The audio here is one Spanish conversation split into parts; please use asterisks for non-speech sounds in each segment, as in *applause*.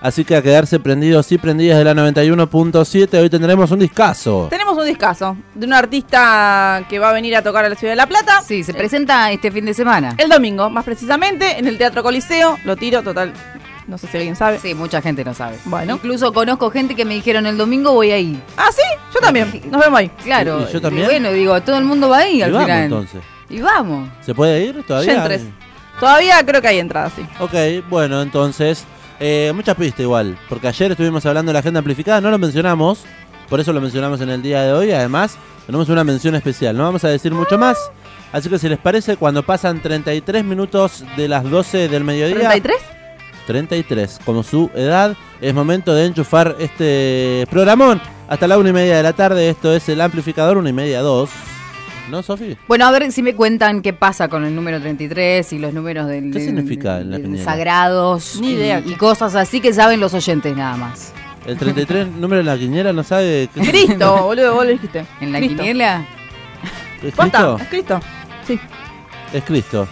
Así que a quedarse prendidos y prendidas de la 91.7. Hoy tendremos un discazo. Tenemos un discazo de un artista que va a venir a tocar a la ciudad de La Plata. Sí, se presenta este fin de semana. El domingo, más precisamente, en el Teatro Coliseo. Lo tiro, total. No sé si alguien sabe. Sí, mucha gente no sabe. Bueno. Incluso conozco gente que me dijeron el domingo voy a ir. Ah, sí, yo también. Nos vemos ahí. Claro. ¿Y yo también? Bueno, digo, todo el mundo va ahí Y al vamos, final. entonces. Y vamos. ¿Se puede ir todavía? Ya entres. Todavía creo que hay entradas, sí. Ok, bueno, entonces, eh, mucha pista igual, porque ayer estuvimos hablando de la agenda amplificada, no lo mencionamos, por eso lo mencionamos en el día de hoy, además tenemos una mención especial, no vamos a decir mucho más, así que si les parece, cuando pasan 33 minutos de las 12 del mediodía, ¿33? 33, como su edad, es momento de enchufar este programón hasta la una y media de la tarde, esto es el amplificador, una y media, dos, ¿no, Sofi? Bueno, a ver si me cuentan qué pasa con el número 33 y los números del, ¿Qué del- significa en la del quiniela? sagrados Ni y- idea. y, cosas así que saben los oyentes nada más. El 33 número de la quiniela no sabe qué Cristo, boludo, vos lo dijiste. En la Cristo. quiniela, ¿Es. Cristo? Es Cristo. Sí. Es Cristo.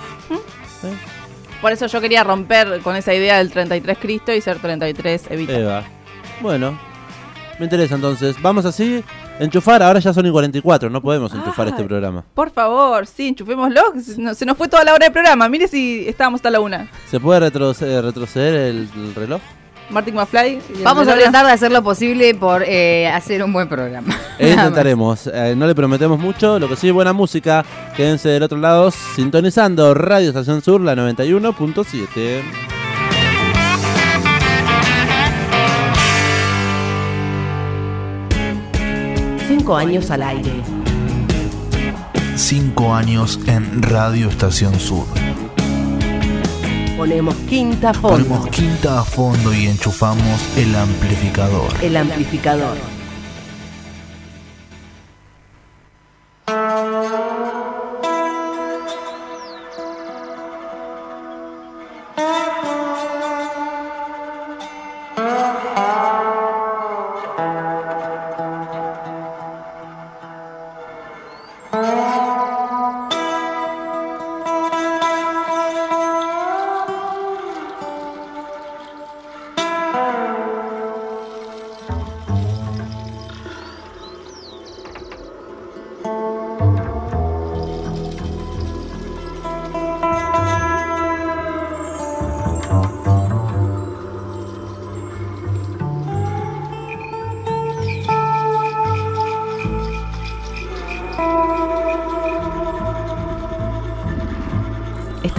Por eso yo quería romper con esa idea del 33 Cristo y ser 33 Evita. Eva. Bueno, me interesa entonces. Vamos así, enchufar. Ahora ya son y 44, no podemos enchufar Ay. este programa. Por favor, sí, enchufémoslo. Se nos, se nos fue toda la hora de programa. Mire si estábamos hasta la una. ¿Se puede retroceder, retroceder el, el reloj? Martin McFly. vamos a tratar de hacer lo posible por eh, hacer un buen programa. *laughs* E intentaremos. Eh, no le prometemos mucho. Lo que sí, buena música. Quédense del otro lado sintonizando Radio Estación Sur, la 91.7. Cinco años al aire. Cinco años en Radio Estación Sur. Ponemos quinta a fondo. Ponemos quinta a fondo y enchufamos el amplificador. El amplificador.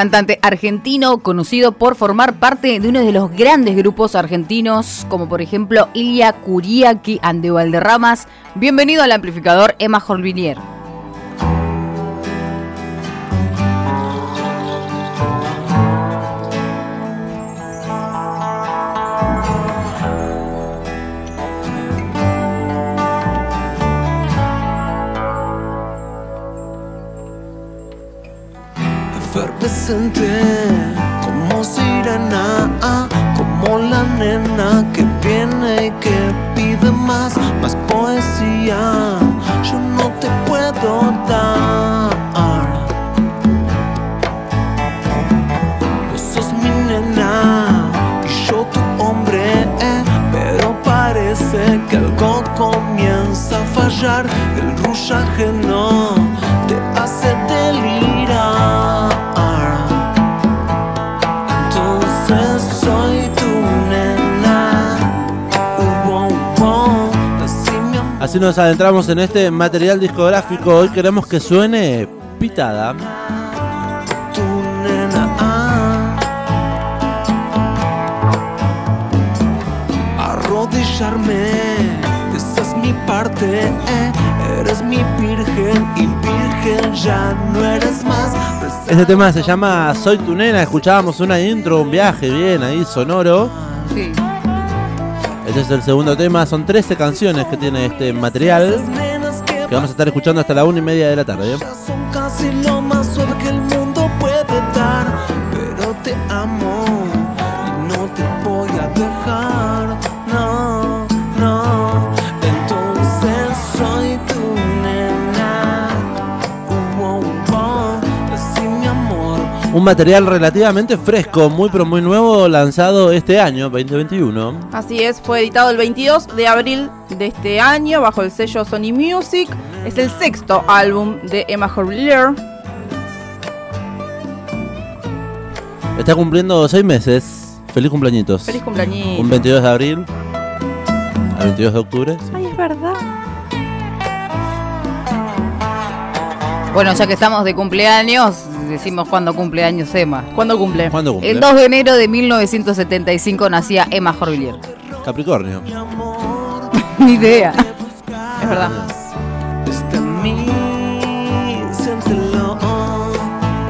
Cantante argentino conocido por formar parte de uno de los grandes grupos argentinos, como por ejemplo Ilia Kuriaki and the Valderramas. Bienvenido al amplificador Emma Jorvinier. Viene que pide más, más poesía. Yo no te puedo dar. Vos sos mi nena y yo tu hombre, eh, pero parece que algo comienza a fallar. El rullaje no Así nos adentramos en este material discográfico. Hoy queremos que suene pitada. nena. Arrodillarme, esa es mi parte. eh. Eres mi virgen y virgen ya no eres más. Este tema se llama Soy tu nena. Escuchábamos una intro, un viaje bien ahí, sonoro. Sí. Este es el segundo tema. Son 13 canciones que tiene este material. que vamos a estar escuchando hasta la una y media de la tarde. son casi lo más suave que el mundo puede dar. Pero te amo y no te voy a dejar. Un material relativamente fresco, muy pero muy nuevo, lanzado este año, 2021. Así es, fue editado el 22 de abril de este año bajo el sello Sony Music. Es el sexto álbum de Emma Horlier. Está cumpliendo 6 meses. Feliz cumpleañitos. Feliz cumpleaños. Un 22 de abril al 22 de octubre. sí. Ay, es verdad. Bueno, ya que estamos de cumpleaños, decimos cuándo cumpleaños Emma. ¿Cuándo cumple? ¿Cuándo cumple? El 2 de enero de 1975 nacía Emma Horvillier. Capricornio. *laughs* Ni idea. Es verdad.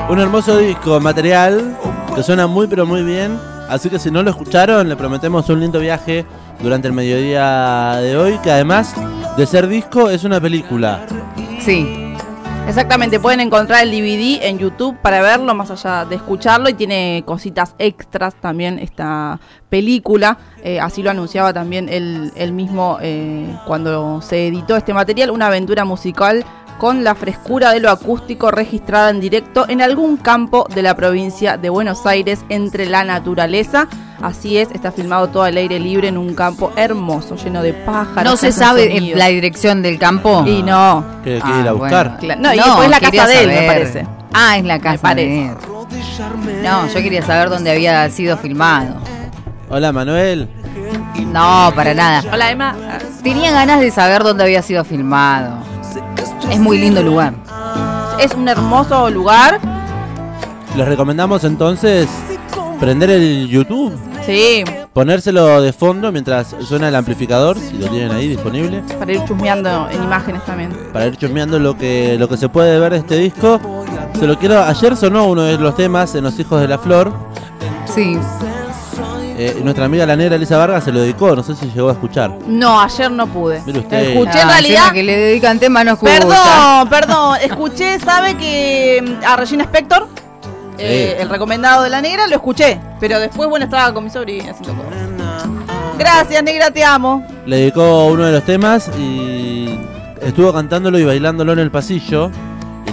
Un hermoso disco, material, que suena muy pero muy bien. Así que si no lo escucharon, le prometemos un lindo viaje durante el mediodía de hoy, que además de ser disco es una película. Sí. Exactamente, pueden encontrar el DVD en YouTube para verlo, más allá de escucharlo, y tiene cositas extras también esta película. Eh, así lo anunciaba también él, él mismo eh, cuando se editó este material, una aventura musical con la frescura de lo acústico registrada en directo en algún campo de la provincia de Buenos Aires entre la naturaleza. Así es, está filmado todo al aire libre en un campo hermoso, lleno de pájaros. No se sabe en la dirección del campo. Y no. Que Ah, ir a buscar. No, y después la casa de él, me parece. Ah, es la casa parece. de él. No, yo quería saber dónde había sido filmado. Hola Manuel. No, para nada. Hola Emma. Tenía ganas de saber dónde había sido filmado. Es muy lindo el lugar. Es un hermoso lugar. Les recomendamos entonces prender el YouTube, Sí, ponérselo de fondo mientras suena el amplificador, si lo tienen ahí disponible, para ir chusmeando en imágenes también. para ir chusmeando lo que, lo que se puede ver de este disco. Se lo quiero, ayer sonó uno de los temas en Los Hijos de la Flor. Sí. Eh, nuestra amiga la negra Elisa Vargas se lo dedicó, no sé si llegó a escuchar. No, ayer no pude. Mire usted. Escuché Ah, en realidad. encima que le dedican tema no escucha. Perdón, perdón. Escuché, ¿sabe que mm, a Regina Spector? eh, Sí. el recomendado de la negra, lo escuché. Pero después, bueno, estaba con mi sobrina haciendo cosas. Gracias, negra, te amo. Le dedicó uno de los temas y estuvo cantándolo y bailándolo en el pasillo.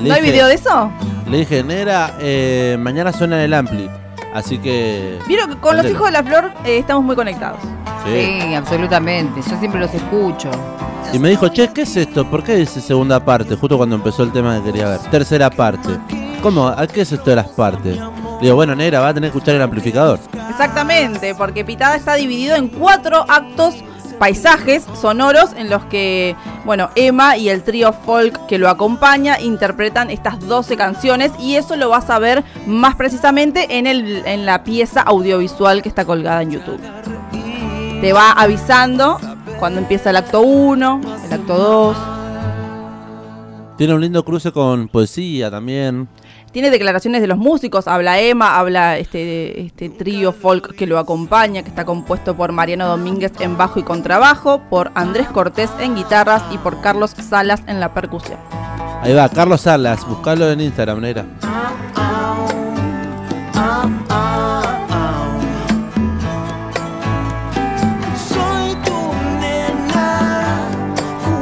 ¿No hay video de eso? Le dije, negra, eh, mañana suena en el ampli. Así que. Vieron que con los hijos de la flor eh, estamos muy conectados. Sí. Sí, absolutamente. Yo siempre los escucho. Y me dijo, che, ¿qué es esto? ¿Por qué dice segunda parte? Justo cuando empezó el tema que quería ver. Tercera parte. ¿Cómo? ¿A qué es esto de las partes? Le digo, bueno, negra, va a tener que escuchar el amplificador. Exactamente, porque Pitada está dividido en cuatro actos paisajes sonoros en los que, bueno, Emma y el trío folk que lo acompaña interpretan estas 12 canciones y eso lo vas a ver más precisamente en, el, en la pieza audiovisual que está colgada en YouTube. Te va avisando cuando empieza el acto 1, el acto 2. Tiene un lindo cruce con poesía también. Tiene declaraciones de los músicos, habla Emma, habla este, este trío folk que lo acompaña, que está compuesto por Mariano Domínguez en bajo y contrabajo, por Andrés Cortés en guitarras y por Carlos Salas en la percusión. Ahí va, Carlos Salas, buscalo en Instagram, negra.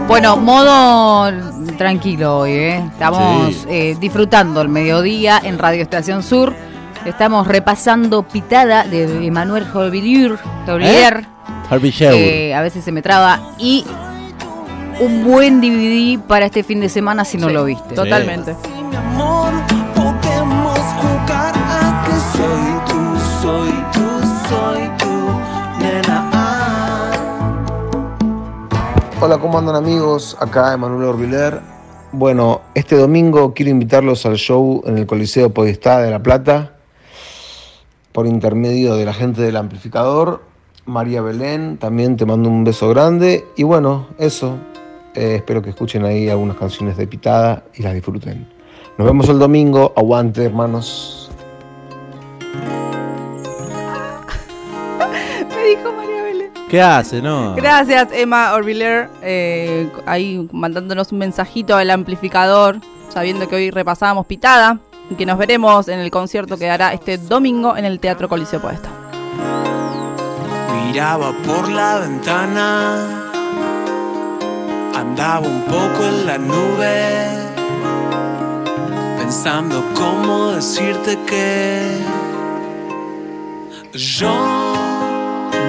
Bueno, modo tranquilo hoy, ¿eh? Estamos Sí. eh, disfrutando el mediodía en Radio Estación Sur. Estamos repasando Pitada de Emanuel Jorvillier, Sherwood. que a veces se me traba, y un buen DVD para este fin de semana si no Sí, lo viste. Totalmente. Sí, mi amor, podemos jugar a que soy tú, soy Hola, ¿cómo andan amigos? Acá Emanuel Orbiler. Bueno, este domingo quiero invitarlos al show en el Coliseo Podestá de La Plata por intermedio de la gente del amplificador. María Belén, también te mando un beso grande. Y bueno, eso. Eh, espero que escuchen ahí algunas canciones de Pitada y las disfruten. Nos vemos el domingo. Aguante, hermanos. Belén. ¿Qué hace, no? Gracias, Emma Orviller, eh, ahí mandándonos un mensajito al amplificador, sabiendo que hoy repasábamos Pitada y que nos veremos en el concierto que dará este domingo en el Teatro Coliseo Podestá. Miraba por la ventana, andaba un poco en la nube, pensando cómo decirte que yo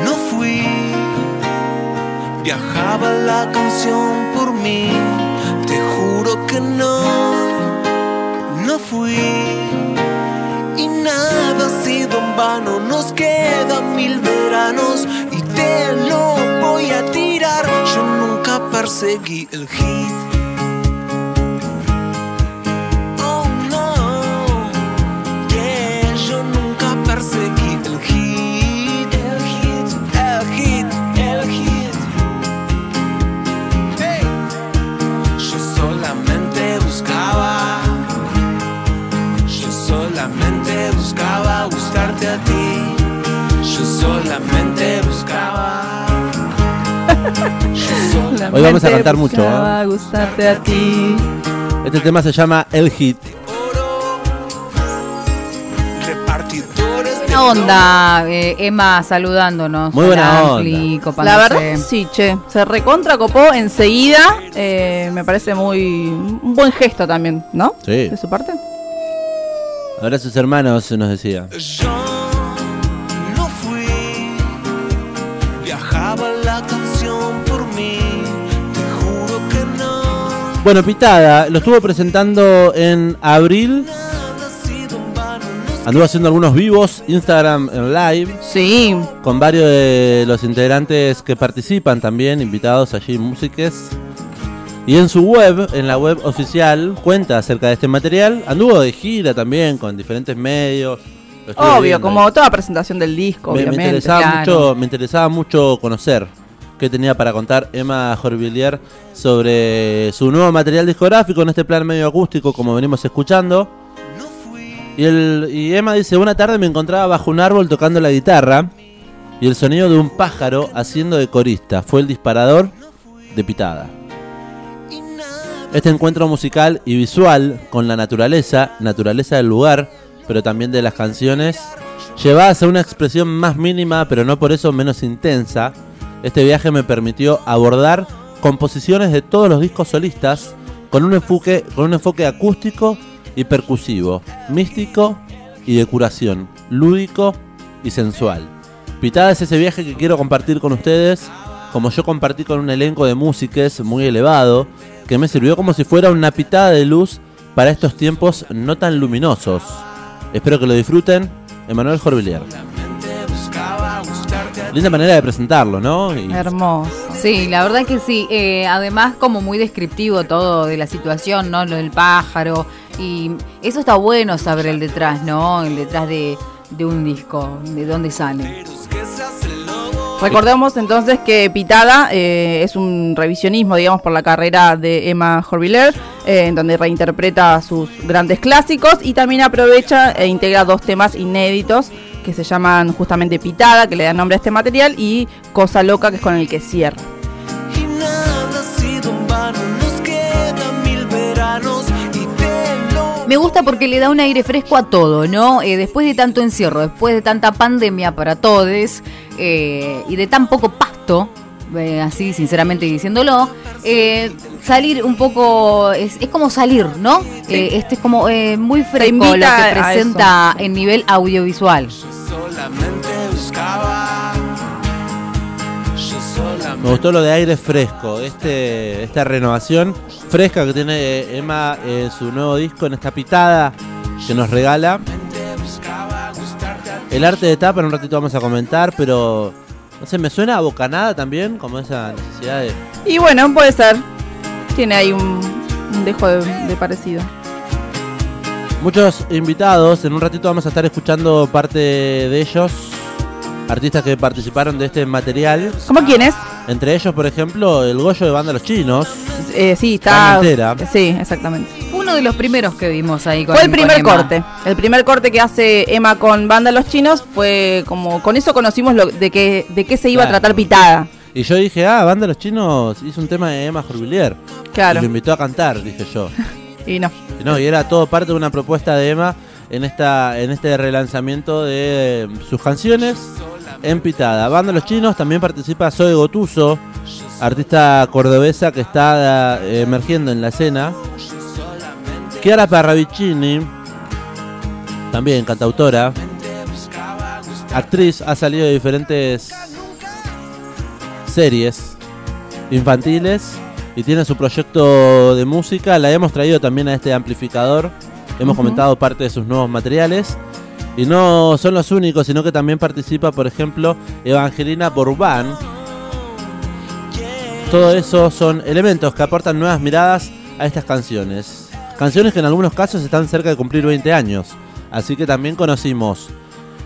no fui, viajaba la canción por mí, te juro que no, no fui. Y nada ha sido en vano, nos quedan mil veranos y te lo voy a tirar. Yo nunca perseguí el hit. Solamente buscaba. Yo *laughs* Hoy vamos a cantar mucho, ¿eh? gustarte a ti. Este tema se llama El Hit. Buena onda, eh, Emma saludándonos. Muy buena onda. La verdad, sí, che, se recontra copó enseguida. eh, me parece muy. un buen gesto también, ¿no? Sí. De su parte. Ahora sus hermanos nos decía. Yo Bueno, Pitada lo estuvo presentando en abril. Anduvo haciendo algunos vivos, Instagram en live, Sí, con varios de los integrantes que participan también, invitados allí, músiques. Y en su web, en la web oficial, cuenta acerca de este material. Anduvo de gira también con diferentes medios. Obvio, viendo. como toda presentación del disco, me, me obviamente. interesaba claro. mucho, me interesaba mucho conocer qué tenía para contar Emma Jorvillier sobre su nuevo material discográfico en este plan medio acústico, como venimos escuchando. Y, y Emma dice, una tarde me encontraba bajo un árbol tocando la guitarra y el sonido de un pájaro haciendo de corista fue el disparador de pitada. Este encuentro musical y visual con la naturaleza, naturaleza del lugar, pero también de las canciones, lleva a una expresión más mínima, pero no por eso menos intensa. Este viaje me permitió abordar composiciones de todos los discos solistas con un enfoque, con un enfoque acústico y percusivo, místico y de curación, lúdico y sensual. Pitada es ese viaje que quiero compartir con ustedes, como yo compartí con un elenco de músicos muy elevado, que me sirvió como si fuera una pitada de luz para estos tiempos no tan luminosos. Espero que lo disfruten. Emanuel Jorvillier. Linda manera de presentarlo, ¿no? Y- Hermoso. Sí, la verdad que sí. Eh, además, como muy descriptivo todo de la situación, ¿no? Lo del pájaro. Y eso está bueno saber el detrás, ¿no? El detrás de, de un disco, de dónde sale. Es. Recordemos entonces que Pitada eh, es un revisionismo, digamos, por la carrera de Emma Jorviller, eh, en donde reinterpreta sus grandes clásicos y también aprovecha e integra dos temas inéditos que se llaman justamente Pitada, que le da nombre a este material, y Cosa Loca, que es con el que cierra. Me gusta porque le da un aire fresco a todo, ¿no? Eh, después de tanto encierro, después de tanta pandemia para todos eh, y de tan poco pasto, eh, así sinceramente diciéndolo, eh, salir un poco, es, es como salir, ¿no? Eh, este es como eh, muy fresco lo que presenta en nivel audiovisual. Solamente buscaba. Yo solamente Me gustó lo de aire fresco, este, esta renovación fresca que tiene Emma en su nuevo disco, en esta pitada que nos regala. El arte de tapa en un ratito vamos a comentar, pero No sé, me suena a bocanada también, como esa necesidad de. Y bueno, puede ser. Tiene ahí un, un dejo de, de parecido. Muchos invitados, en un ratito vamos a estar escuchando parte de ellos, artistas que participaron de este material. ¿Cómo quién es? Entre ellos, por ejemplo, el Goyo de Banda Los Chinos. Eh, sí, está. Sí, exactamente. Uno de los primeros que vimos ahí con Fue el con primer Emma. corte. El primer corte que hace Emma con Banda Los Chinos fue como. Con eso conocimos lo, de, qué, de qué se iba Claro. a tratar Pitada. Y yo dije, ah, Banda Los Chinos hizo un tema de Emma Jorvillier. Claro. Y lo invitó a cantar, dije yo. *laughs* Y no. No, y era todo parte de una propuesta de Emma en esta en este relanzamiento de eh, sus canciones en Pitada. Banda Los Chinos también participa Zoe Gotuso, artista cordobesa que está eh, emergiendo en la escena. Chiara Parravicini, también cantautora. Actriz, ha salido de diferentes series infantiles y tiene su proyecto de música. La hemos traído también a este amplificador. Hemos comentado parte de sus nuevos materiales. Y no son los únicos, sino que también participa, por ejemplo, Evangelina Borbán. Todo eso son elementos que aportan nuevas miradas a estas canciones. Canciones que en algunos casos están cerca de cumplir 20 años. Así que también conocimos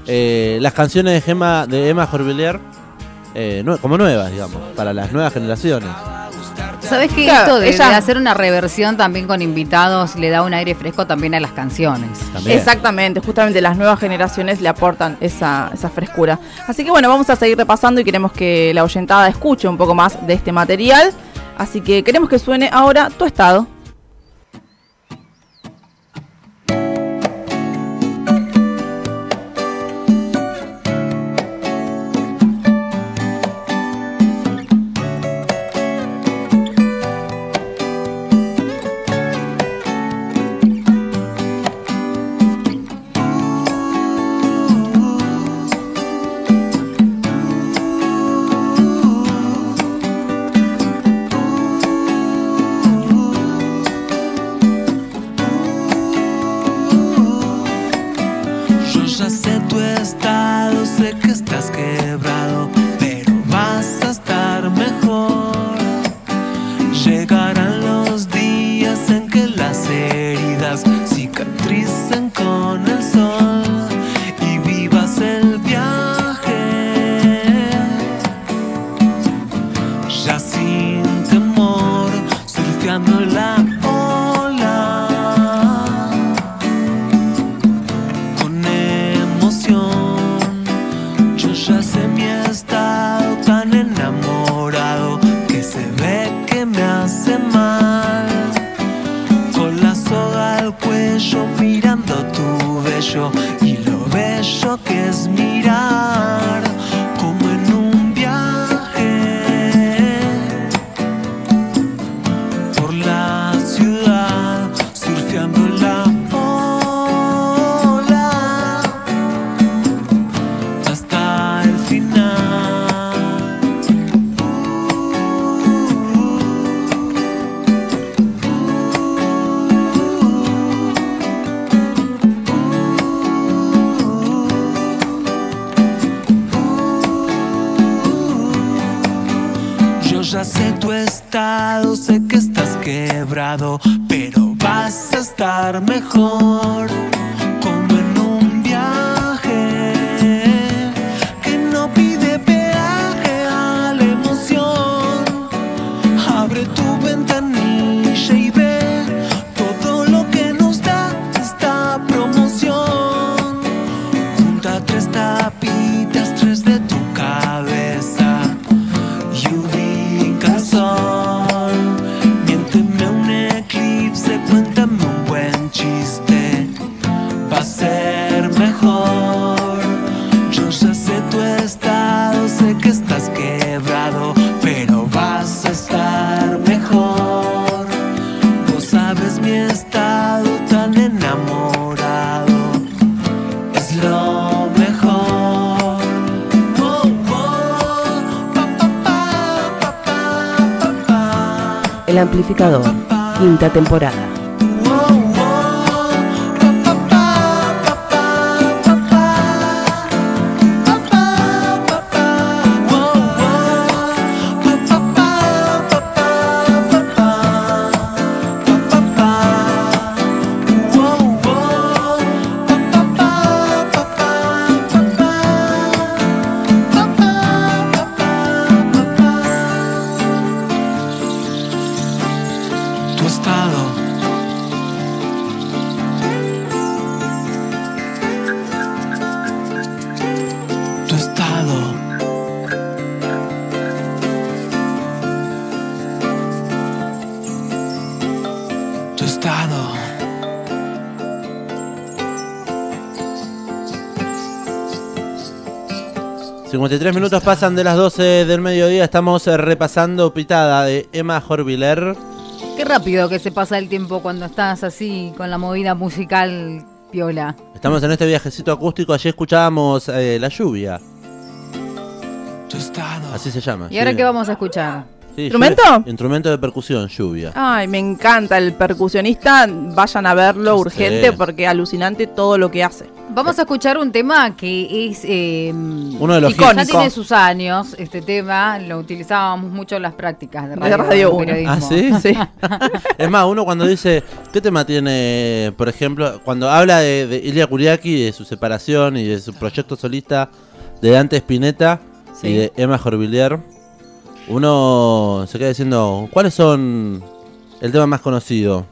eh, las canciones de, Gemma, de Emma Jorvillier eh, como nuevas, digamos, para las nuevas generaciones. ¿Sabes qué? Claro, Esto de, ella- de hacer una reversión también con invitados le da un aire fresco también a las canciones. También. Exactamente, justamente las nuevas generaciones le aportan esa, esa frescura. Así que bueno, vamos a seguir repasando y queremos que la oyentada escuche un poco más de este material. Así que queremos que suene ahora tu estado. El amplificador, quinta temporada. 53 minutos pasan de las 12 del mediodía. Estamos eh, repasando Pitada de Emma Jorviler. Qué rápido que se pasa el tiempo cuando estás así con la movida musical piola. Estamos en este viajecito acústico. Allí escuchábamos eh, La Lluvia. Así se llama. ¿Y ahora qué vamos a escuchar? Sí, ¿Instrumento? lluvia. Instrumento de percusión, lluvia. Ay, me encanta el percusionista. Vayan a verlo Sí. urgente porque alucinante todo lo que hace. Vamos a escuchar un tema que es... eh, Uno de los ya tiene sus años, este tema, lo utilizábamos mucho en las prácticas de radio, Radio de periodismo. ¿Ah, sí? Sí. *laughs* Es más, uno cuando dice, ¿qué tema tiene, por ejemplo, cuando habla de, de Ilya Kuriaki, de su separación y de su proyecto solista de Dante Spinetta Sí. y de Emma Jorvillier, uno se queda diciendo, ¿cuáles son el tema más conocido?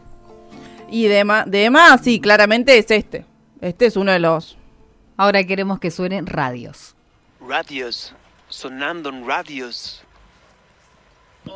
Y de Emma, de Emma, sí, claramente es este. Este es uno de los. Ahora queremos que suenen radios. Radios. Sonando en radios. ¿Y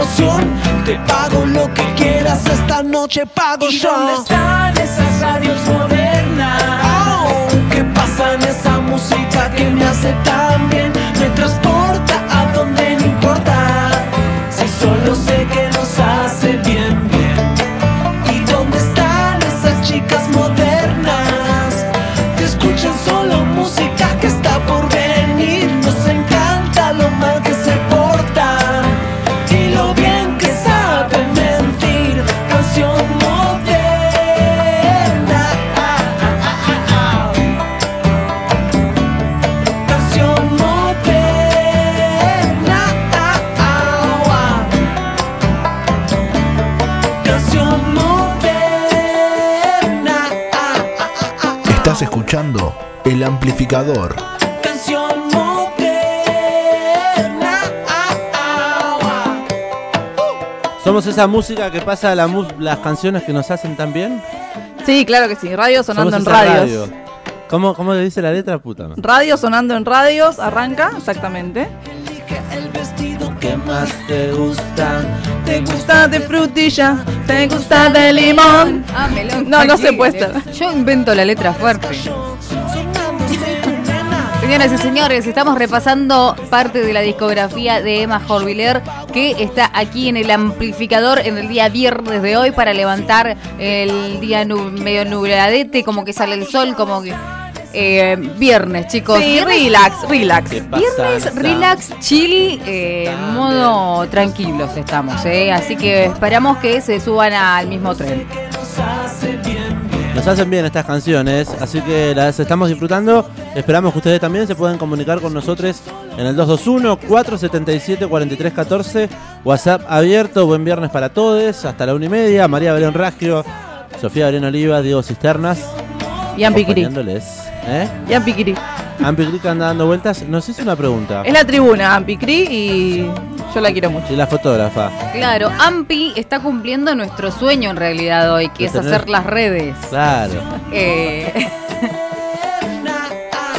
emoción. Te pago lo que quieras, esta noche pago yo. ¿Dónde están esas radios modernas? que pasan esa música que me hace tan amplificador. Canción moderna. Somos esa música que pasa la las canciones que nos hacen tan bien. Sí, claro que sí. Radio sonando Somos en radios. radio. ¿Cómo, ¿Cómo le dice la letra puta? no? Radio sonando en radios, arranca, exactamente. El vestido ¿Qué más te gusta? ¿Te gusta de frutilla? ¿Te gusta de limón? Ah, melón. No, no se puede eh, Yo invento la letra fuerte. Señoras y señores, estamos repasando parte de la discografía de Emma Jorviler que está aquí en el amplificador en el día viernes de hoy para levantar el día nu- medio nubladete, como que sale el sol, como que eh, viernes, chicos. Sí, Viernes- relax, relax. ¿Qué pasa, Viernes, relax, chill, eh, en modo tranquilos estamos, ¿eh? Así que esperamos que se suban al mismo tren. Nos hacen bien estas canciones, así que las estamos disfrutando. Esperamos que ustedes también se puedan comunicar con nosotros en el 221-477-4314. WhatsApp abierto, buen viernes para todos, hasta la una y media. María Belén Ragio, Sofía Belén Oliva, Diego Cisternas. Ian Piquiri. ¿Eh? Ian Piquiri. Ampicri que anda dando vueltas. Nos hizo una pregunta. Es la tribuna, Ampicri, y yo la quiero mucho. Y la fotógrafa. Claro, Ampi está cumpliendo nuestro sueño en realidad hoy, que es tener- hacer las redes. Claro. *laughs* Eh, *laughs*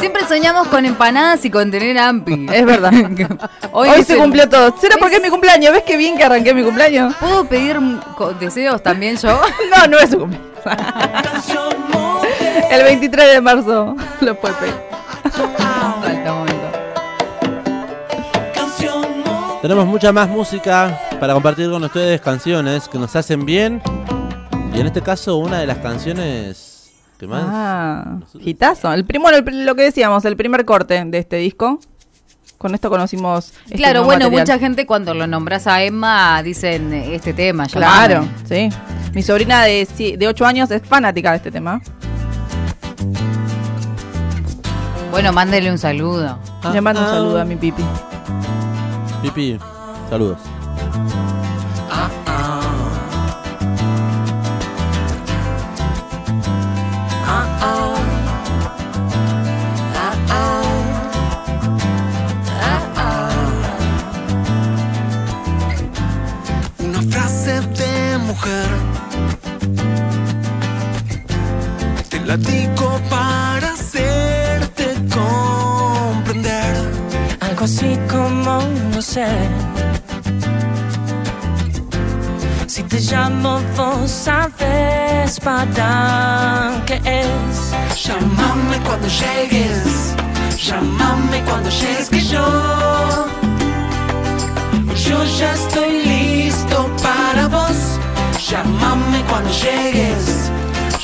Siempre soñamos con empanadas y con tener Ampi. Es verdad. *laughs* Hoy, Hoy es se el- cumplió todo. ¿Será porque es mi cumpleaños? ¿Ves qué bien que arranqué mi cumpleaños? ¿Puedo pedir deseos también yo? No, no es su cumpleaños. El 23 de marzo lo puede pedir. Falta un momento. Tenemos mucha más música para compartir con ustedes, canciones que nos hacen bien. Y en este caso, una de las canciones que más. Ah, hitazo. El primo, el- lo que decíamos, el primer corte de este disco. Con esto conocimos. este Claro, nuevo bueno, material. mucha gente cuando lo nombras a Emma dicen este tema. Claro, llamame. sí. Mi sobrina de, si- de 8 años es fanática de este tema. Bueno, mándele un saludo. Le mando un ah. saludo a mi pipi. Pipi, saludos. Una frase de mujer. Te la digo así como no sé. Si te llamo, vos sabes para qué es. Llámame cuando llegues. Llámame cuando llegues que yo. Yo ya estoy listo para vos. Llámame cuando llegues.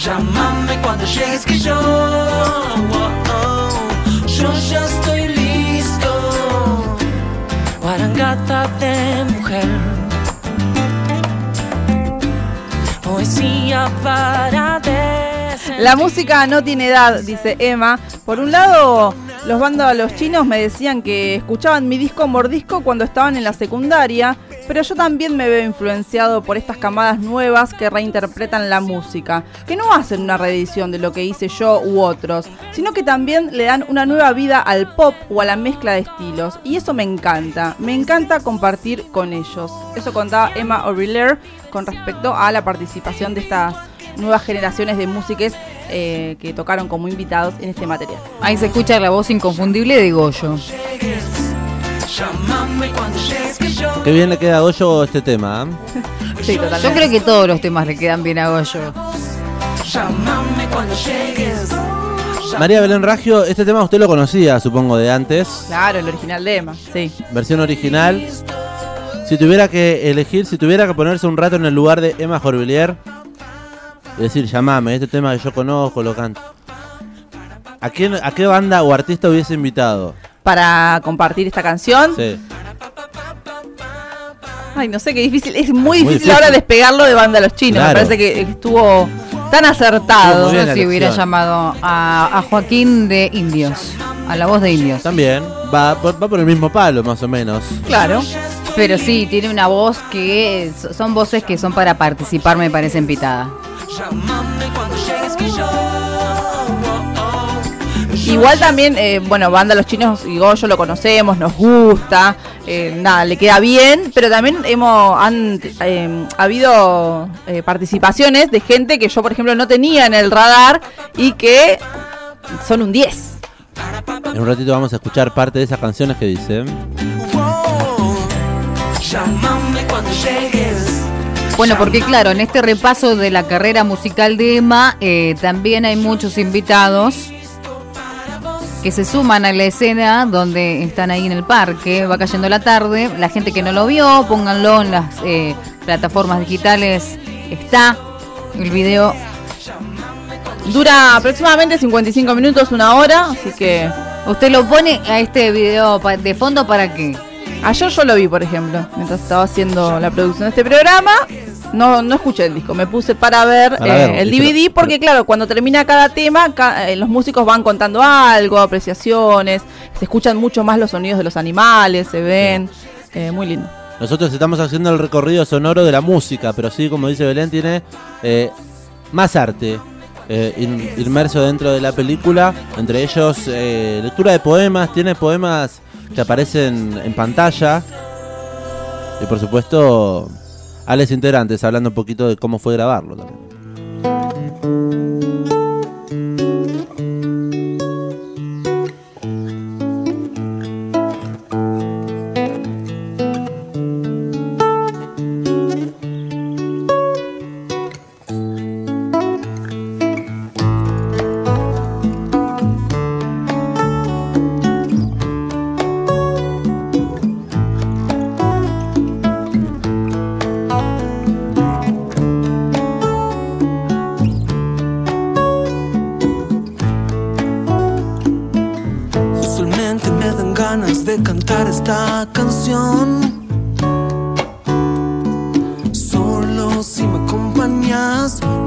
Llámame cuando llegues que yo. oh, oh, yo ya estoy listo. La música no tiene edad, dice Emma. Por un lado, los vándalos chinos me decían que escuchaban mi disco Mordisco cuando estaban en la secundaria, pero yo también me veo influenciado por estas camadas nuevas que reinterpretan la música, que no hacen una reedición de lo que hice yo u otros, sino que también le dan una nueva vida al pop o a la mezcla de estilos. Y eso me encanta, me encanta compartir con ellos. Eso contaba Emma O'Reilly con respecto a la participación de estas nuevas generaciones de músicos eh, que tocaron como invitados en este material. Ahí se escucha la voz inconfundible de Goyo. Qué bien le queda a Goyo este tema. ¿eh? Sí, Yo creo que todos los temas le quedan bien a Goyo. Llámame cuando llegues. María Belén Ragio, este tema usted lo conocía, supongo, de antes. Claro, el original de Emma, sí. Versión original. Si tuviera que elegir, si tuviera que ponerse un rato en el lugar de Emma Jorvillier y decir, llamame, este tema que yo conozco, lo canto. ¿A, quién, ¿A qué banda o artista hubiese invitado? Para compartir esta canción. Sí. Ay, no sé qué difícil. Es muy Muy difícil, ahora despegarlo de banda a los chinos. Claro. Me parece que estuvo tan acertado. Yo si hubiera llamado a, a Joaquín de Indios, a la voz de Indios. También. Va, por- va por el mismo palo, más o menos. Claro. Pero sí, tiene una voz que so- son voces que son para participar, me parece pitada. Igual también, eh, bueno, Banda Los Chinos y Goyo lo conocemos, nos gusta, eh, nada, le queda bien, pero también hemos han eh, habido eh, participaciones de gente que yo, por ejemplo, no tenía en el radar y que son un 10. En un ratito vamos a escuchar parte de esas canciones que dicen. Bueno, porque claro, en este repaso de la carrera musical de Emma, eh, también hay muchos invitados que se suman a la escena donde están ahí en el parque, va cayendo la tarde, la gente que no lo vio, pónganlo en las eh, plataformas digitales, está el video. Dura aproximadamente 55 minutos, una hora, así que Usted lo pone a este video de fondo para qué? ayer yo lo vi, por ejemplo, mientras estaba haciendo la producción de este programa. No, no escuché el disco, me puse para ver, Para eh, el DVD porque claro, cuando termina cada tema, ca- eh, los músicos van contando algo, apreciaciones, se escuchan mucho más los sonidos de los animales, se ven, eh, muy lindo. Nosotros estamos haciendo el recorrido sonoro de la música, pero sí, como dice Belén, tiene eh, más arte in- inmerso dentro de la película. Entre ellos, eh, lectura de poemas, tiene poemas que aparecen en pantalla. Y por supuesto, a los integrantes hablando un poquito de cómo fue grabarlo también.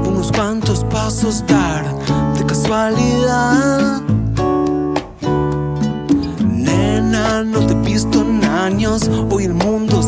Unos cuantos pasos dar de casualidad. Nena, no te he visto en años, hoy el mundo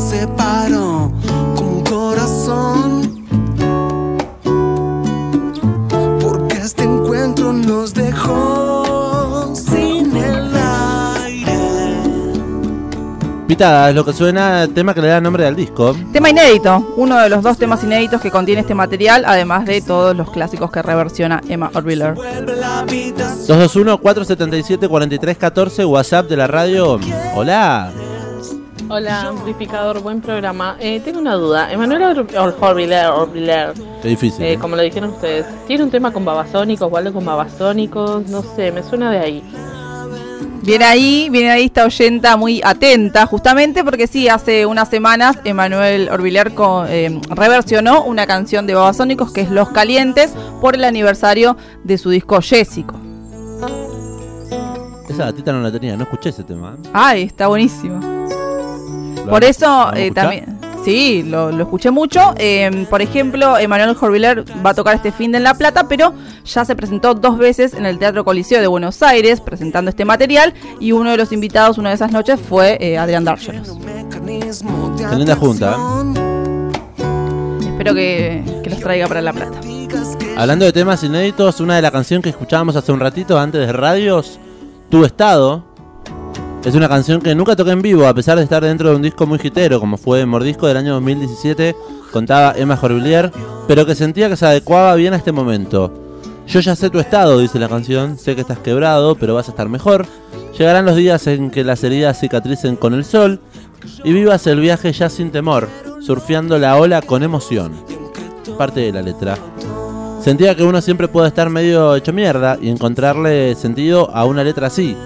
Es lo que suena, tema que le da nombre al disco. Tema inédito, uno de los dos temas inéditos que contiene este material, además de todos los clásicos que reversiona Emma habitación. 221-477-4314, WhatsApp de la radio. Hola. Hola, amplificador, buen programa. Eh, tengo una duda. Emanuel Or- Or- Orbiler, Orbiler, Qué difícil. eh, ¿eh? como lo dijeron ustedes, ¿tiene un tema con babasónicos o algo con babasónicos? No sé, me suena de ahí. Viene ahí, viene ahí esta oyenta muy atenta, justamente porque sí, hace unas semanas Emanuel Orbiler co- eh, reversionó una canción de Babasónicos que es Los Calientes por el aniversario de su disco Jessico. Esa gatita no la tenía, no escuché ese tema. ¿eh? Ay, está buenísimo. ¿Lo Por eso eh, también. Sí, lo, lo escuché mucho. Eh, por ejemplo, Emanuel Jorviler va a tocar este fin de en La Plata, pero ya se presentó dos veces en el Teatro Coliseo de Buenos Aires presentando este material y uno de los invitados una de esas noches fue eh, Adrián Qué linda junta, ¿eh? Espero que, que los traiga para La Plata. Hablando de temas inéditos, una de las canciones que escuchábamos hace un ratito antes de radios, Tu Estado, es una canción que nunca toqué en vivo, a pesar de estar dentro de un disco muy hitero, como fue Mordisco del año 2017, contaba Emma Jorvillier, pero que sentía que se adecuaba bien a este momento. Yo ya sé tu estado, dice la canción, sé que estás quebrado, pero vas a estar mejor. Llegarán los días en que las heridas cicatricen con el sol y vivas el viaje ya sin temor, surfeando la ola con emoción. Parte de la letra. Sentía que uno siempre puede estar medio hecho mierda y encontrarle sentido a una letra así.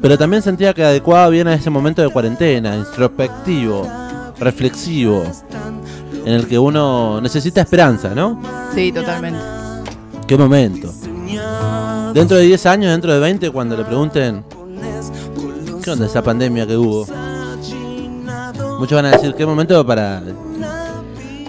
Pero también sentía que adecuaba bien a ese momento de cuarentena, introspectivo, reflexivo, en el que uno necesita esperanza, ¿no? Sí, totalmente. ¿Qué momento? Dentro de 10 años, dentro de 20, cuando le pregunten, ¿qué onda esa pandemia que hubo? Muchos van a decir, ¿qué momento para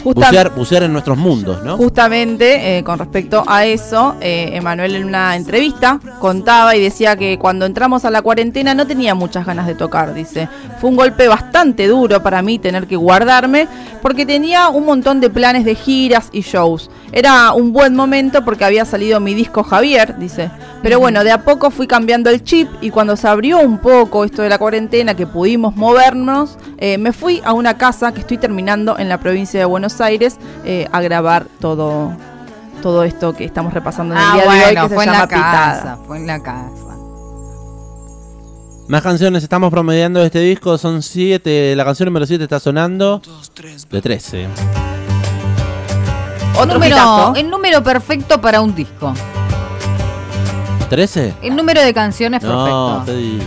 Justa- bucear, bucear en nuestros mundos, ¿no? Justamente eh, con respecto a eso, eh, Emanuel en una entrevista contaba y decía que cuando entramos a la cuarentena no tenía muchas ganas de tocar, dice. Fue un golpe bastante duro para mí tener que guardarme, porque tenía un montón de planes de giras y shows. Era un buen momento porque había salido mi disco Javier, dice. Pero bueno, de a poco fui cambiando el chip y cuando se abrió un poco esto de la cuarentena, que pudimos movernos, eh, me fui a una casa que estoy terminando en la provincia de Buenos Aires eh, a grabar todo, todo esto que estamos repasando en el Ah, día de hoy, que fue se en llama la Pitada. casa, fue en la casa. Más canciones estamos promediando de este disco, son 7. La canción número 7 está sonando de 13. Otro número, hitazo. el número perfecto para un disco. ¿13? El número de canciones No, perfecto. digo.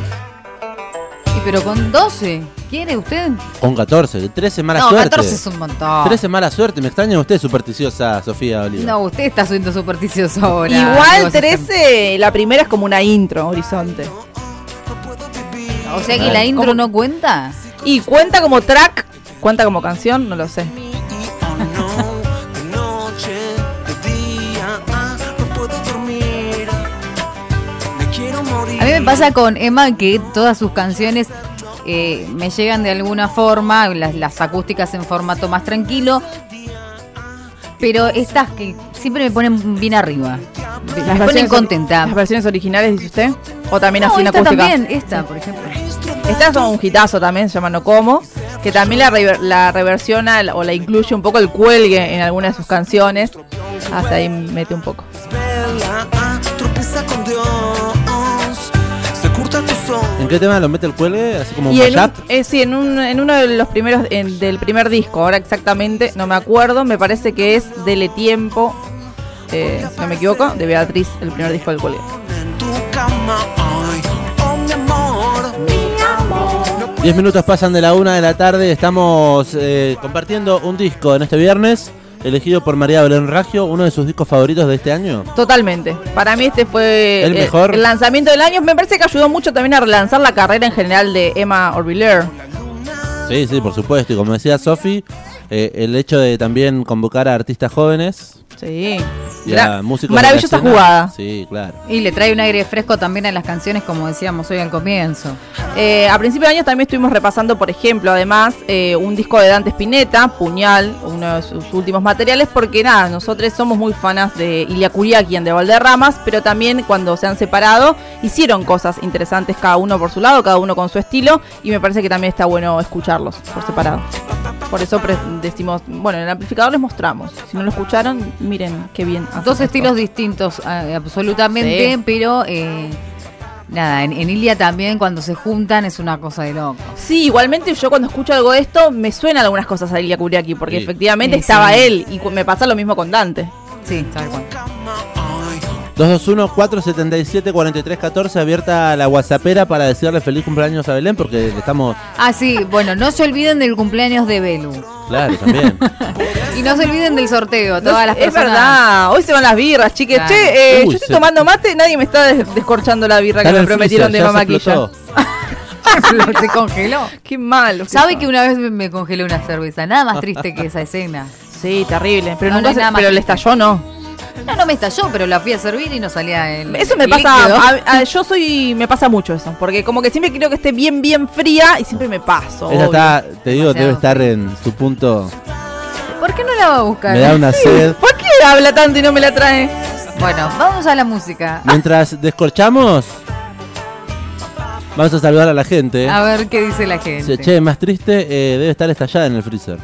Sí, pero con 12, ¿quiere usted? Con 14. 13 mala no, suerte. 14 es un montón. 13 mala suerte. Me extraña usted supersticiosa, Sofía Oliva. No, usted está siendo supersticioso ahora. Igual Digo, 13, la primera es como una intro, Horizonte. O sea que la intro no cuenta. Y cuenta como track, cuenta como canción, no lo sé. A mí me pasa con Emma que todas sus canciones eh, me llegan de alguna forma, las, las acústicas en formato más tranquilo, pero estas que siempre me ponen bien arriba. Me ponen contenta. Las versiones originales, dice usted. O también No, así en acústica. también, esta, por ejemplo. Esta es un hitazo también, se llama No Como. Que también la, rever- la reversiona o la incluye un poco el cuelgue en algunas de sus canciones. Hasta ahí mete un poco. ¿En qué tema lo mete el cuelgue? Así como un Y en, un, eh, sí, en, un- en uno de los primeros, en- del primer disco, ahora exactamente, no me acuerdo, me parece que es Dele Tiempo, eh, si no me equivoco, de Beatriz, el primer disco del cuelgue. 10 minutos pasan de la una de la tarde. Estamos eh, compartiendo un disco en este viernes. Elegido por María Belén Raggio, uno de sus discos favoritos de este año. Totalmente. Para mí este fue El eh, mejor. el lanzamiento del año. Me parece que ayudó mucho también a relanzar la carrera en general de Emma Orviller. Sí, sí, por supuesto. Y como decía Sofi, eh, el hecho de también convocar a artistas jóvenes Sí. Maravillosa jugada. Sí, claro. Y le trae un aire fresco también a las canciones, como decíamos hoy al comienzo. Eh, a principios de año también estuvimos repasando, por ejemplo, además, eh, un disco de Dante Spinetta, Puñal, uno de sus últimos materiales, porque nada, nosotros somos muy fanas de Ilia Kuriakian de Valderramas, pero también cuando se han separado, hicieron cosas interesantes cada uno por su lado, cada uno con su estilo, y me parece que también está bueno escucharlos por separado. Por eso pre- decimos, bueno, en el amplificador les mostramos. Si no lo escucharon, miren qué bien. Dos esto. estilos distintos, eh, absolutamente, Sí. pero eh, nada, en, en Ilia también cuando se juntan es una cosa de loco. Sí, igualmente yo cuando escucho algo de esto me suenan algunas cosas a Ilia Kuriaki, porque Sí. efectivamente Sí, estaba sí. él y me pasa lo mismo con Dante. Sí, tal cual. 221-477-4314, abierta la WhatsAppera para decirle feliz cumpleaños a Belén, porque le estamos. Ah, sí, bueno, no se olviden del cumpleaños de Belu. Claro, también. *laughs* Y no se olviden del sorteo, todas No, las es personas. verdad, hoy se van las birras, chiques. Claro. Che, eh, Uy, yo estoy se- tomando mate, nadie me está des- descorchando la birra que me prometieron de mamaquilla. *laughs* se congeló. Qué malo. ¿Sabe que una vez me- congelé una cerveza? Nada más triste que esa escena. Sí, terrible. Pero No, nunca no se- nada más pero estalló, no. No, no me estalló, pero la fui a servir y no salía el Eso me el pasa, líquido. a- a- yo soy, me pasa mucho eso, porque como que siempre quiero que esté bien, bien fría y siempre me paso. Ella está, te digo, Demasiado debe estar en su punto. ¿Por qué no la va a buscar? Me da una sed. ¿Por qué habla tanto y no me la trae? Bueno, vamos a la música. Mientras descorchamos, vamos a saludar a la gente. A ver qué dice la gente. che, más triste eh, debe estar estallada en el freezer.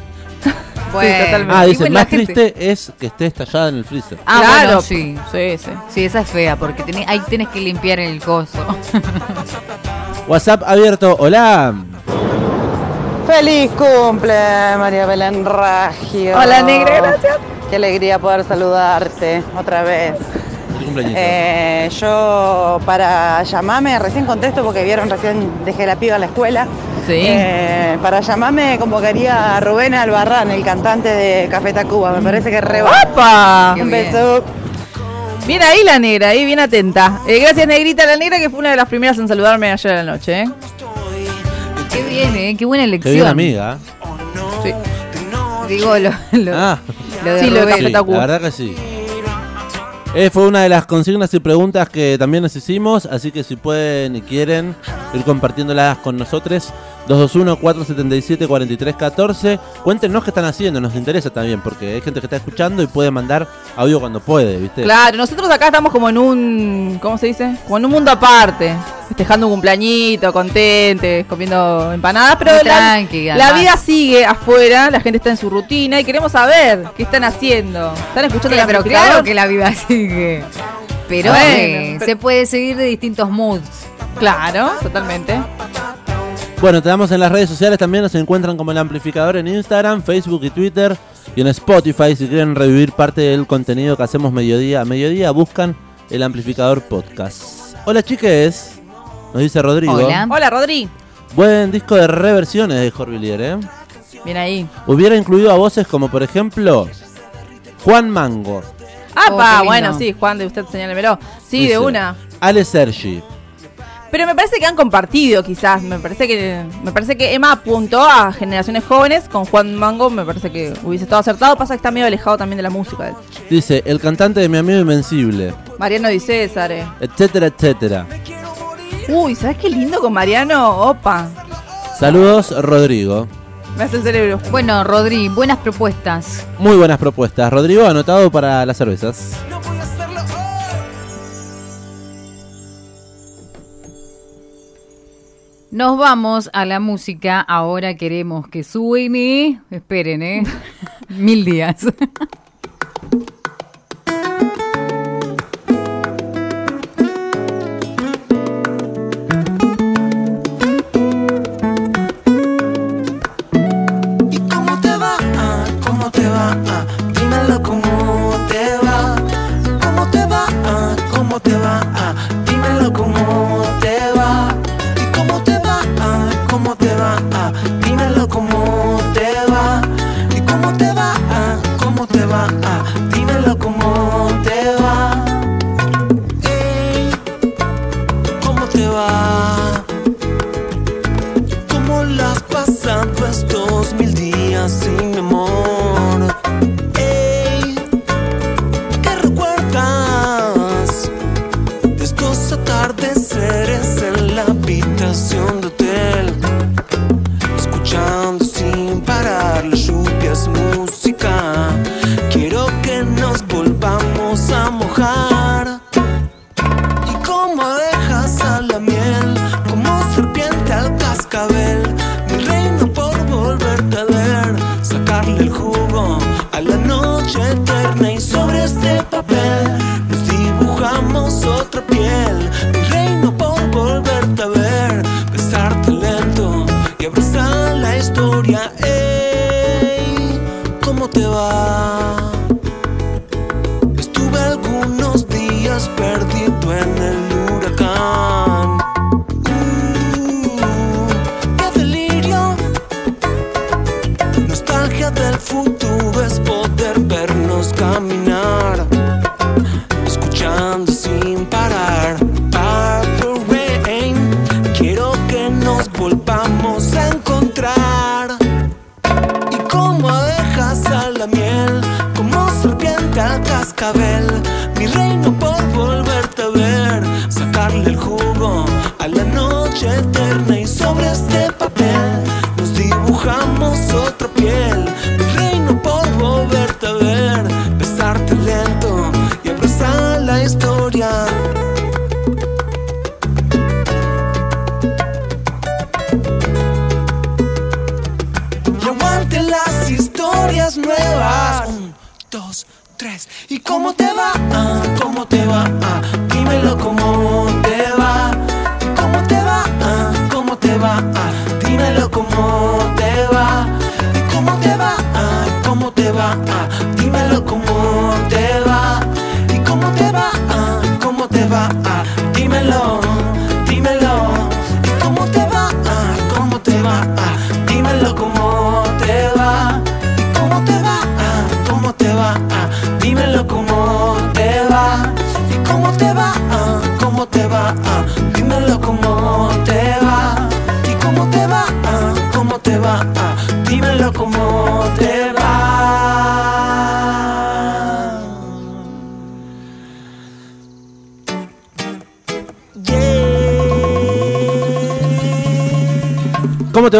Bueno, totalmente. Ah, dice, bueno, más triste es que esté estallada en el freezer. Ah, claro, bueno, sí. Sí, sí. Sí, esa es fea, porque tenés- ahí tenés que limpiar el coso. *laughs* WhatsApp abierto, hola. Feliz cumple, María Belén Raggio. Hola, negra, gracias. Qué alegría poder saludarte otra vez. Eh, yo para llamarme, recién contesto porque vieron, recién dejé la piba en la escuela. Sí. Eh, para llamarme convocaría a Rubén Albarrán, el cantante de Café Tacuba. Me parece que re va. ¡Apa! Qué Un bien. beso. Bien ahí la negra, ahí bien atenta. Eh, gracias negrita la negra que fue una de las primeras en saludarme ayer a la noche. ¿eh? Qué bien, ¿eh? Qué buena Qué elección. bien amiga. Sí. Digo, lo, lo, Ah, lo de Sí, lo de Rubén. Café sí, Tacuba. la verdad que sí. Eh, fue una de las consignas y preguntas que también les hicimos, así que si pueden y quieren ir compartiéndolas con nosotros, 221-477-4314, cuéntenos qué están haciendo, nos interesa también, porque hay gente que está escuchando y puede mandar audio cuando puede, ¿viste? Claro, nosotros acá estamos como en un, ¿cómo se dice? Como en un mundo aparte, festejando un cumpleañito, contentes, comiendo empanadas, pero Muy la, tranqui, la vida sigue afuera, la gente está en su rutina y queremos saber qué están haciendo. ¿Están escuchando Pero, el pero amplificador? claro que la vida *laughs* sigue. Pero Bueno, eh, pero- se puede seguir de distintos moods. Claro, totalmente. Bueno, te damos en las redes sociales también, nos encuentran como el amplificador en Instagram, Facebook y Twitter y en Spotify si quieren revivir parte del contenido que hacemos mediodía. A mediodía buscan el amplificador podcast. Hola chiques, nos dice Rodrigo. Hola. Hola, Rodri. Buen disco de reversiones de Jorvillier, ¿eh? Bien ahí. Hubiera incluido a voces como por ejemplo Juan Mango, ¡Apa! Oh, bueno, sí, Juan, de usted señálemelo. Sí, Dice, de una. Ale Sergi, Pero me parece que han compartido, quizás. Me parece que me parece que Emma apuntó a generaciones jóvenes con Juan Mango. Me parece que hubiese estado acertado. Pasa que está medio alejado también de la música. dice el cantante de mi amigo Invencible, Mariano Di César. eh. etcétera, etcétera. Uy, ¿sabes qué lindo con Mariano? Opa. Saludos Rodrigo. Me hace el cerebro. Bueno, Rodri, buenas propuestas. Muy buenas propuestas. Rodrigo anotado para las cervezas. Nos vamos a la música. Ahora queremos que suene. Esperen, ¿eh? *laughs* Mil días. Del futuro es poder vernos caminar.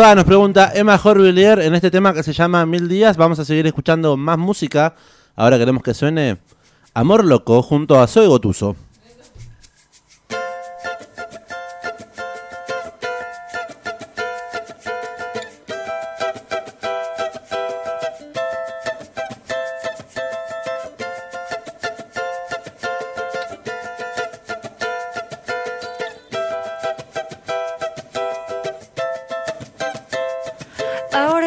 Nos pregunta Emma Horvillier en este tema que se llama Mil Días. Vamos a seguir escuchando más música. Ahora queremos que suene Amor Loco junto a Zoe Gotuso.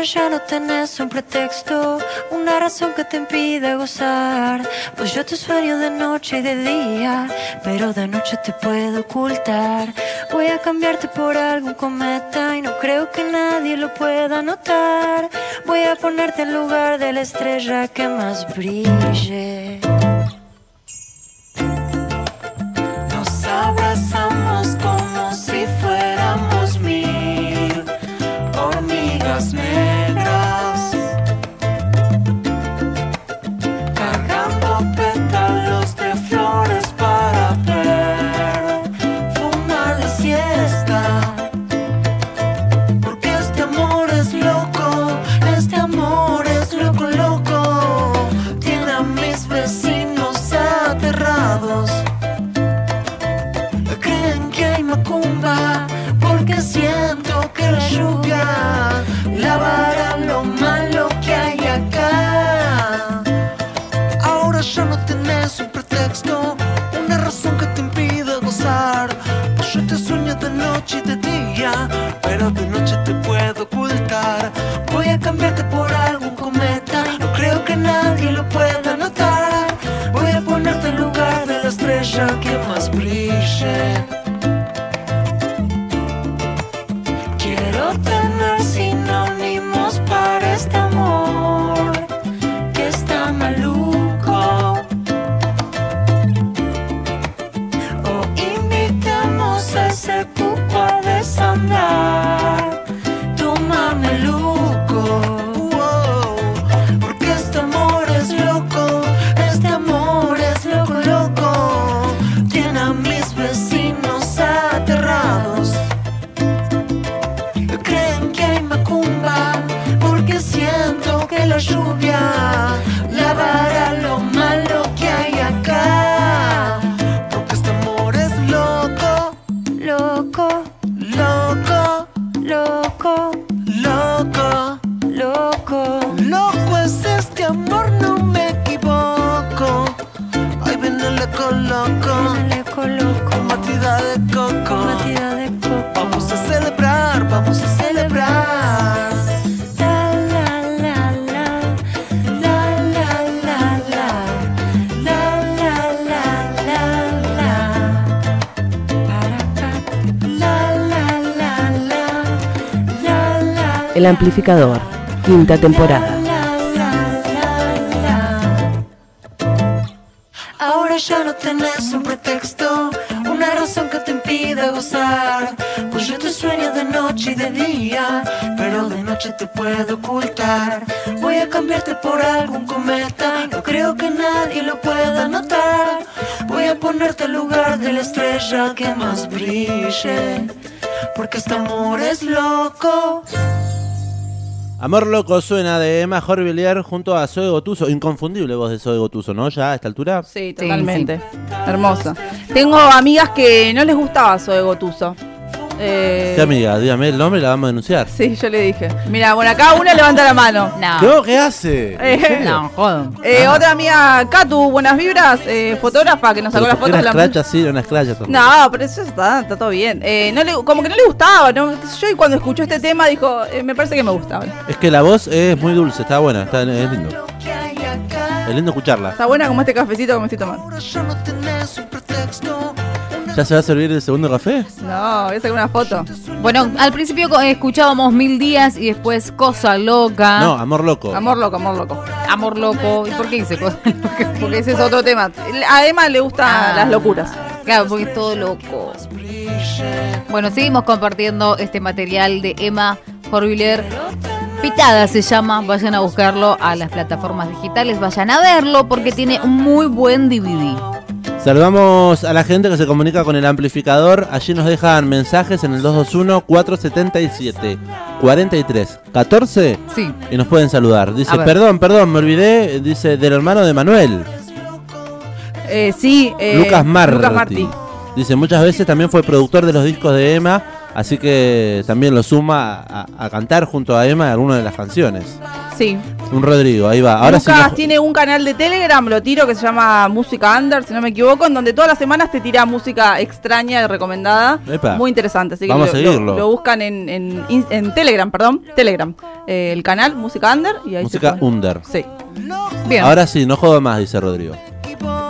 Ya no tenés un pretexto, una razón que te impide gozar. Pues yo te sueño de noche y de día, pero de noche te puedo ocultar. Voy a cambiarte por algún cometa y no creo que nadie lo pueda notar. Voy a ponerte en lugar de la estrella que más brille. El amplificador, quinta temporada. Ahora ya no tenés un pretexto, una razón que te impide gozar. Pues yo te sueño de noche y de día, pero de noche te puedo ocultar. Voy a cambiarte por algún cometa, no creo que nadie lo pueda notar. Voy a ponerte en lugar de la estrella que más brille, porque este amor es loco. Amor Loco suena de Emma Horvillier junto a Zoe Gotuso. Inconfundible voz de Zoe Gotuso, ¿no? Ya a esta altura. Sí, totalmente. Hermosa. Tengo amigas que no les gustaba Zoe Gotuso. Eh, ¿Qué amiga? Dígame el nombre y la vamos a denunciar. Sí, yo le dije. Mira, bueno, acá una levanta la mano. No. ¿Qué, ¿Qué hace? Eh, No, joder. eh, Otra amiga, Katu, buenas vibras, eh, fotógrafa que nos sacó las fotos de Una la escracha, sí, una escracha. No, pero eso está, está todo bien. Eh, no le, como que no le gustaba, ¿no? Yo cuando escuchó este tema dijo, eh, me parece que me gusta. ahora. Es que la voz es muy dulce, está buena, está, es lindo. Es lindo escucharla. Está buena como este cafecito que me estoy tomando. Ya no tenés un pretexto, ¿Ya se va a servir el segundo café? No, voy a sacar una foto. Bueno, al principio escuchábamos Mil Días y después Cosa Loca. No, amor loco. Amor loco, amor loco. Amor Loco. ¿Y por qué dice Cosa Loca? *laughs* Porque ese es otro tema. A Emma le gustan Ah. las locuras. Claro, porque es todo loco. Bueno, seguimos compartiendo este material de Emma Horviller. Pitada se llama, vayan a buscarlo a las plataformas digitales, vayan a verlo porque tiene un muy buen DVD. Saludamos a la gente que se comunica con el amplificador. Allí nos dejan mensajes en el 221-477-43-14 Sí. y nos pueden saludar. Dice, perdón, perdón, me olvidé, dice, del hermano de Manuel, Eh, sí, eh, Lucas Marti. Lucas Martí. Dice, muchas veces también fue productor de los discos de Emma, así que también lo suma a, a cantar junto a Emma algunas de las canciones. Sí. Un Rodrigo, ahí va. Ahora sí. Lucas no- tiene un canal de Telegram, lo tiro, que se llama Música Under, si no me equivoco, en donde todas las semanas te tira música extraña y recomendada. Epa. Muy interesante. Así que Vamos lo, a lo- seguirlo. Lo, buscan en, en, en Telegram, perdón. Telegram. Eh, el canal Música Under y ahí Música se under. Sí. Bien. Ahora sí, no jodo más, dice Rodrigo.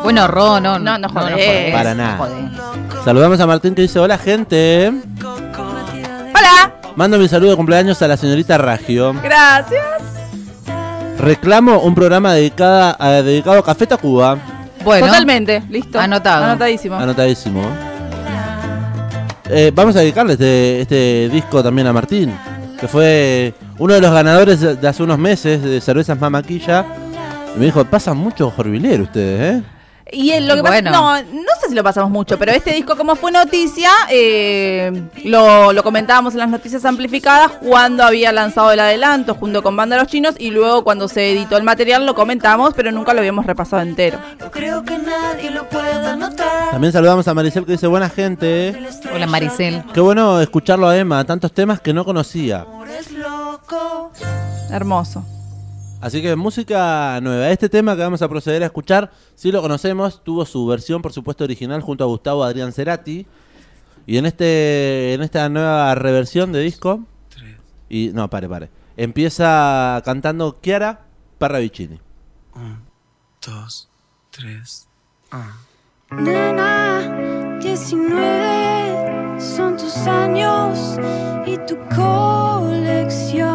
Bueno, Ro, no, No, no jodés. jodés, Para nada. jodés. Saludamos a Martín que dice, hola gente. ¡Hola! Mando mi saludo de cumpleaños a la señorita Ragio. Gracias. Reclamo un programa dedicada, a- dedicado a Café Tacuba. Bueno, Totalmente. Listo. Anotado. Anotadísimo. Anotadísimo. Eh, vamos a dedicarle este, este disco también a Martín, que fue uno de los ganadores de, de hace unos meses de Cervezas Mamaquilla. Y me dijo, pasan mucho jorbilero ustedes, ¿eh? Y eh, lo que Bueno. pasa, no, no sé si lo pasamos mucho, pero este disco como fue noticia, eh, lo, lo comentábamos en las noticias amplificadas cuando había lanzado el adelanto junto con Banda Los Chinos y luego cuando se editó el material lo comentamos, pero nunca lo habíamos repasado entero. Creo que nadie lo pueda notar. También saludamos a Maricel que dice, buena gente. ¿eh? Hola Maricel. Qué bueno escucharlo a Emma, tantos temas que no conocía. Hermoso. Así que música nueva. Este tema que vamos a proceder a escuchar, si lo conocemos, tuvo su versión, por supuesto, original junto a Gustavo Adrián Cerati. Y en este en esta nueva reversión de disco. Y no, pare, pare. Empieza cantando Chiara Parravicini. Dos, tres. Nena, 19 son tus años y tu colección.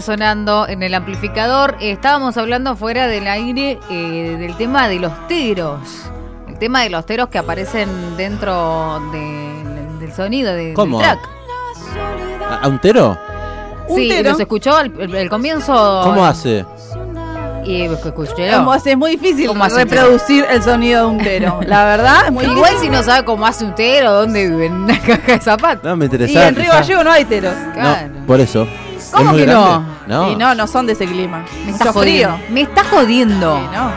19 sonando en el amplificador. Estábamos hablando fuera del aire eh, del tema de los teros. El tema de los teros que aparecen dentro del, del sonido de, ¿Cómo? del track. ¿A, un tero? Sí, los escuchó al el, el comienzo. ¿Cómo hace? Y escuché. Como hace- es muy difícil ¿Cómo hace un reproducir el sonido de un tero. *laughs* La verdad, es muy Igual difícil. si no sabe cómo hace un tero, dónde vive, en una caja de zapatos. No, me Y interesaba. en Río Gallego no hay teros. Claro. No, por eso. ¿Cómo ¿Es muy que grande? Y no, no son de ese clima. Me Mucho está frío. jodiendo. Me está jodiendo. Sí, no.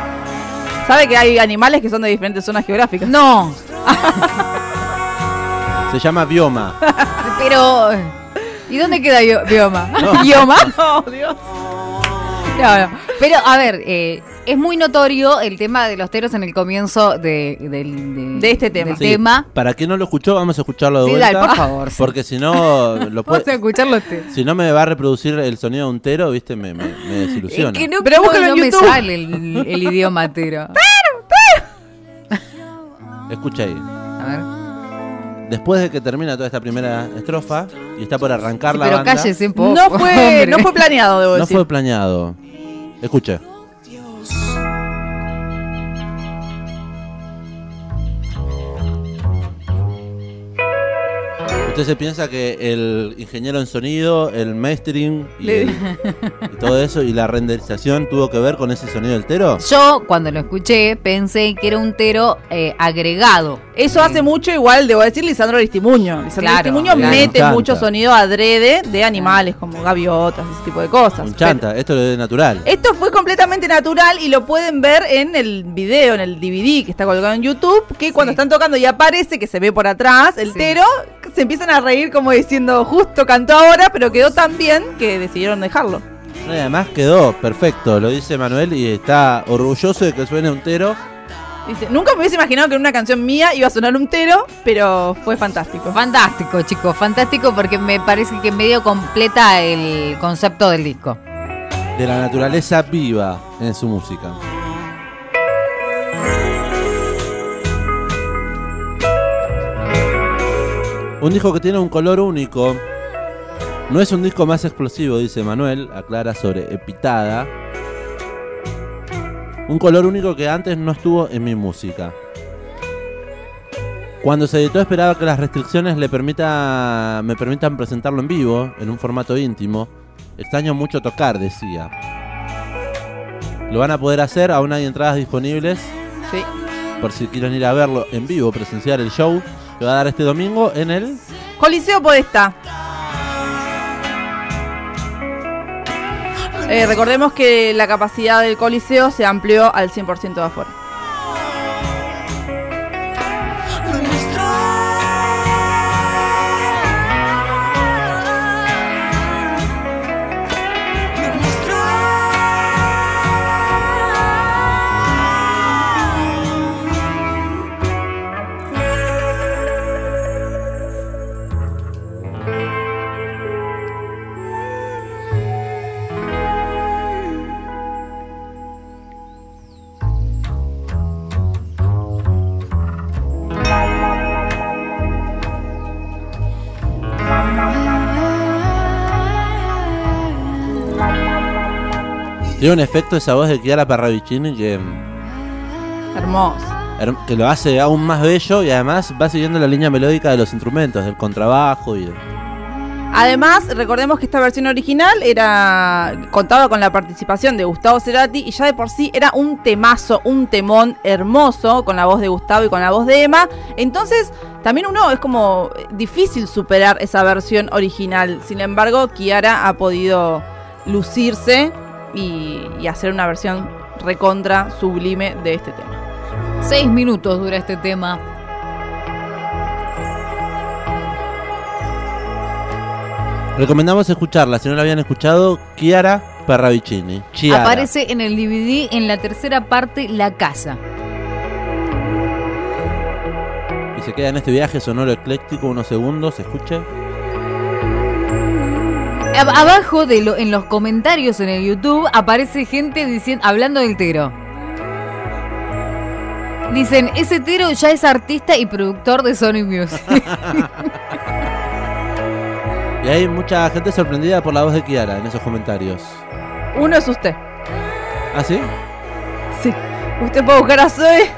¿Sabe que hay animales que son de diferentes zonas geográficas? No, *laughs* Se llama bioma. *laughs* pero. ¿Y dónde queda bio- bioma? No. *laughs* ¿Bioma? Oh, Dios. No, no. Pero, a ver, eh, es muy notorio el tema de los teros en el comienzo de, del- De este tema. del Sí, tema. Para quien no lo escuchó, vamos a escucharlo de Sí, vuelta. dale, por favor. Porque si no, lo *laughs* Vamos a puede, escuchar los teros. si no me va a reproducir el sonido de un tero, viste, me, me, me Es desilusiona. que no, Pero no- no en me YouTube. sale el, el idioma tero. *laughs* Escucha ahí. A ver. Después de que termina toda esta primera estrofa y está por arrancar la Pero banda, cállese un poco. No fue, hombre. no fue planeado, debo no decir. fue planeado. Escuche. Usted se piensa que el ingeniero en sonido, el mastering y, Le- el- y todo eso y la renderización tuvo que ver con ese sonido del tero. Yo, cuando lo escuché, pensé que era un tero eh, agregado. Eso hace mucho igual, debo decir, Lisandro Aristimuño. Lisandro Claro, Aristimuño claro. mete mucho sonido adrede de animales como gaviotas, ese tipo de cosas. Un chanta, esto es natural. Esto fue completamente natural y lo pueden ver en el video, en el DVD que está colgado en YouTube, que cuando están tocando y aparece, que se ve por atrás, el Sí. tero, se empiezan a reír como diciendo, justo cantó ahora, pero quedó tan bien que decidieron dejarlo. No, y además quedó perfecto, lo dice Manuel y está orgulloso de que suene un tero. Dice, nunca me hubiese imaginado que en una canción mía iba a sonar un tero, pero fue fantástico. Fantástico, chicos, fantástico porque me parece que medio completa el concepto del disco. de la naturaleza viva en su música. Un disco que tiene un color único. No es un disco más explosivo, dice Manuel, aclara sobre Epitada. Un color único que antes no estuvo en mi música. Cuando se editó esperaba que las restricciones le permita, me permitan presentarlo en vivo, en un formato íntimo. Extraño mucho tocar, decía. Lo van a poder hacer, aún hay entradas disponibles Sí. por si quieren ir a verlo en vivo, presenciar el show que va a dar este domingo en el... Coliseo Podestá. Eh, recordemos que la capacidad del Coliseo se amplió al 100% de afuera. Tiene un efecto esa voz de Chiara Parravicini que, Hermoso. her- que lo hace aún más bello y además va siguiendo la línea melódica de los instrumentos, del contrabajo y... Además, recordemos que esta versión original era contaba con la participación de Gustavo Cerati y ya de por sí era un temazo, un temón hermoso con la voz de Gustavo y con la voz de Emma. Entonces, también uno es como difícil superar esa versión original. Sin embargo, Kiara ha podido lucirse y, y hacer una versión recontra sublime de este tema. Seis minutos dura este tema. Recomendamos escucharla, si no la habían escuchado, Chiara Parravicini. Chiara. Aparece en el DVD en la tercera parte La Casa. Y se queda en este viaje sonoro ecléctico unos segundos, escuche. Ab- Abajo de lo, en los comentarios en el YouTube aparece gente diciendo, hablando del Tero. Dicen, ese Tero ya es artista y productor de Sony Music. *laughs* Y hay mucha gente sorprendida por la voz de Kiara en esos comentarios. Uno es usted. ¿Ah, sí? Sí. Usted puede buscar a Zoe *laughs*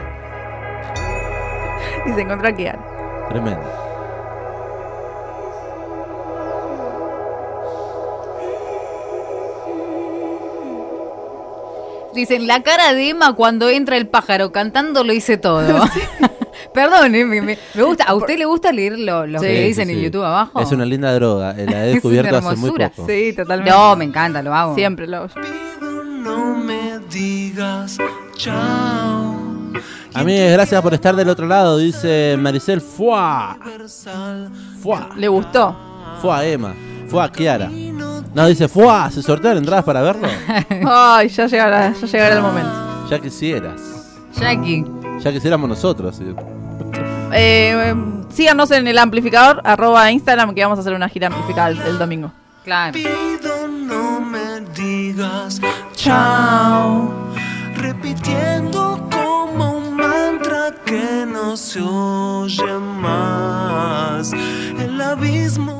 y se encuentra a Kiara. Tremendo. Dicen, la cara de Emma cuando entra el pájaro cantando lo hice todo. *laughs* *laughs* Perdón, eh, me, me- me gusta. ¿A usted le gusta leer lo, lo Sí, que dicen sí, en sí. YouTube abajo? Es una linda droga, eh, la he *laughs* Es descubierto hace muy poco. Sí, totalmente. No, me encanta, lo hago. Siempre lo hago. No me digas chao. A mí es gracias por estar del otro lado, dice Maricel. Fua, Universal. fua, ¿Le gustó? fua Emma, fua Kiara. No, dice fua, ¿se sortean entradas para verlo? *laughs* Ay, ya llegará, ya llegará el momento. Ya quisieras. Jackie. Ya quisiéramos nosotros. sí. Eh, síganos en el amplificador, arroba Instagram, que vamos a hacer una gira amplificada el, el domingo. Claro. Pido no me digas chao. Repitiendo como un mantra que no se oye más.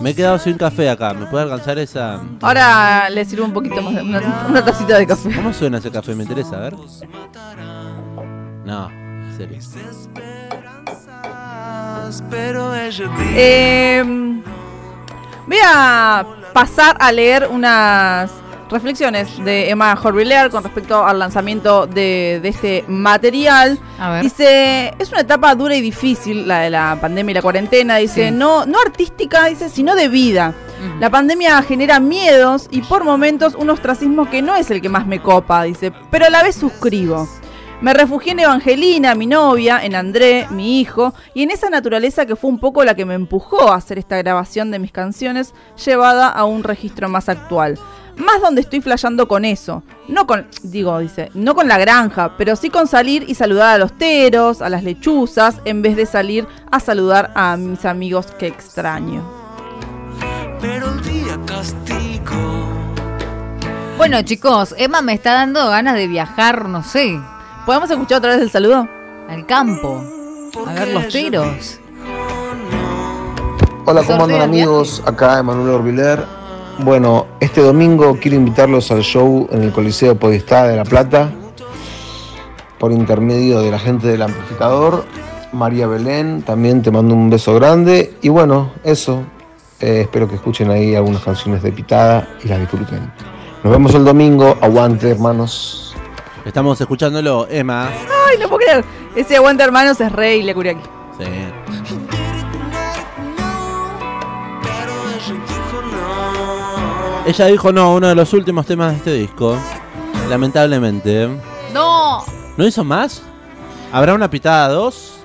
Me he quedado sin café acá. ¿Me puede alcanzar esa? Ahora le sirvo un poquito más, de- una, una tacita de café. ¿Cómo suena ese café? Me interesa, a ver. No, en serio. Eh, voy a pasar a leer unas reflexiones de Emma Horviller con respecto al lanzamiento de, de este material. A ver. Dice, es una etapa dura y difícil, la de la pandemia y la cuarentena. Dice, Sí. no, no artística, dice, sino de vida. La pandemia genera miedos y por momentos un ostracismo que no es el que más me copa, dice, pero a la vez suscribo. Me refugié en Evangelina, mi novia, en André, mi hijo, y en esa naturaleza que fue un poco la que me empujó a hacer esta grabación de mis canciones llevada a un registro más actual. Más donde estoy flasheando con eso. No con, digo, dice, no con la granja, pero sí con salir y saludar a los teros, a las lechuzas, en vez de salir a saludar a mis amigos que extraño. pero el día castigo. Bueno, chicos, Emma me está dando ganas de viajar, no sé, ¿Podemos escuchar otra vez el saludo? al campo. A ver los teros. Hola, ¿cómo andan amigos? Acá Emanuel Orbiler. Bueno, este domingo quiero invitarlos al show en el Coliseo Podestá de La Plata por intermedio de la gente del amplificador. María Belén, también te mando un beso grande. Y bueno, eso. Eh, espero que escuchen ahí algunas canciones de Pitada y las disfruten. Nos vemos el domingo. Aguante, hermanos. Estamos escuchándolo, Emma. Ay, no puedo creer. Ese aguante hermanos es rey Lecuriaki. Sí. Ella dijo no, uno de los últimos temas de este disco. Lamentablemente. ¡No! ¿No hizo más? ¿Habrá una pitada 2?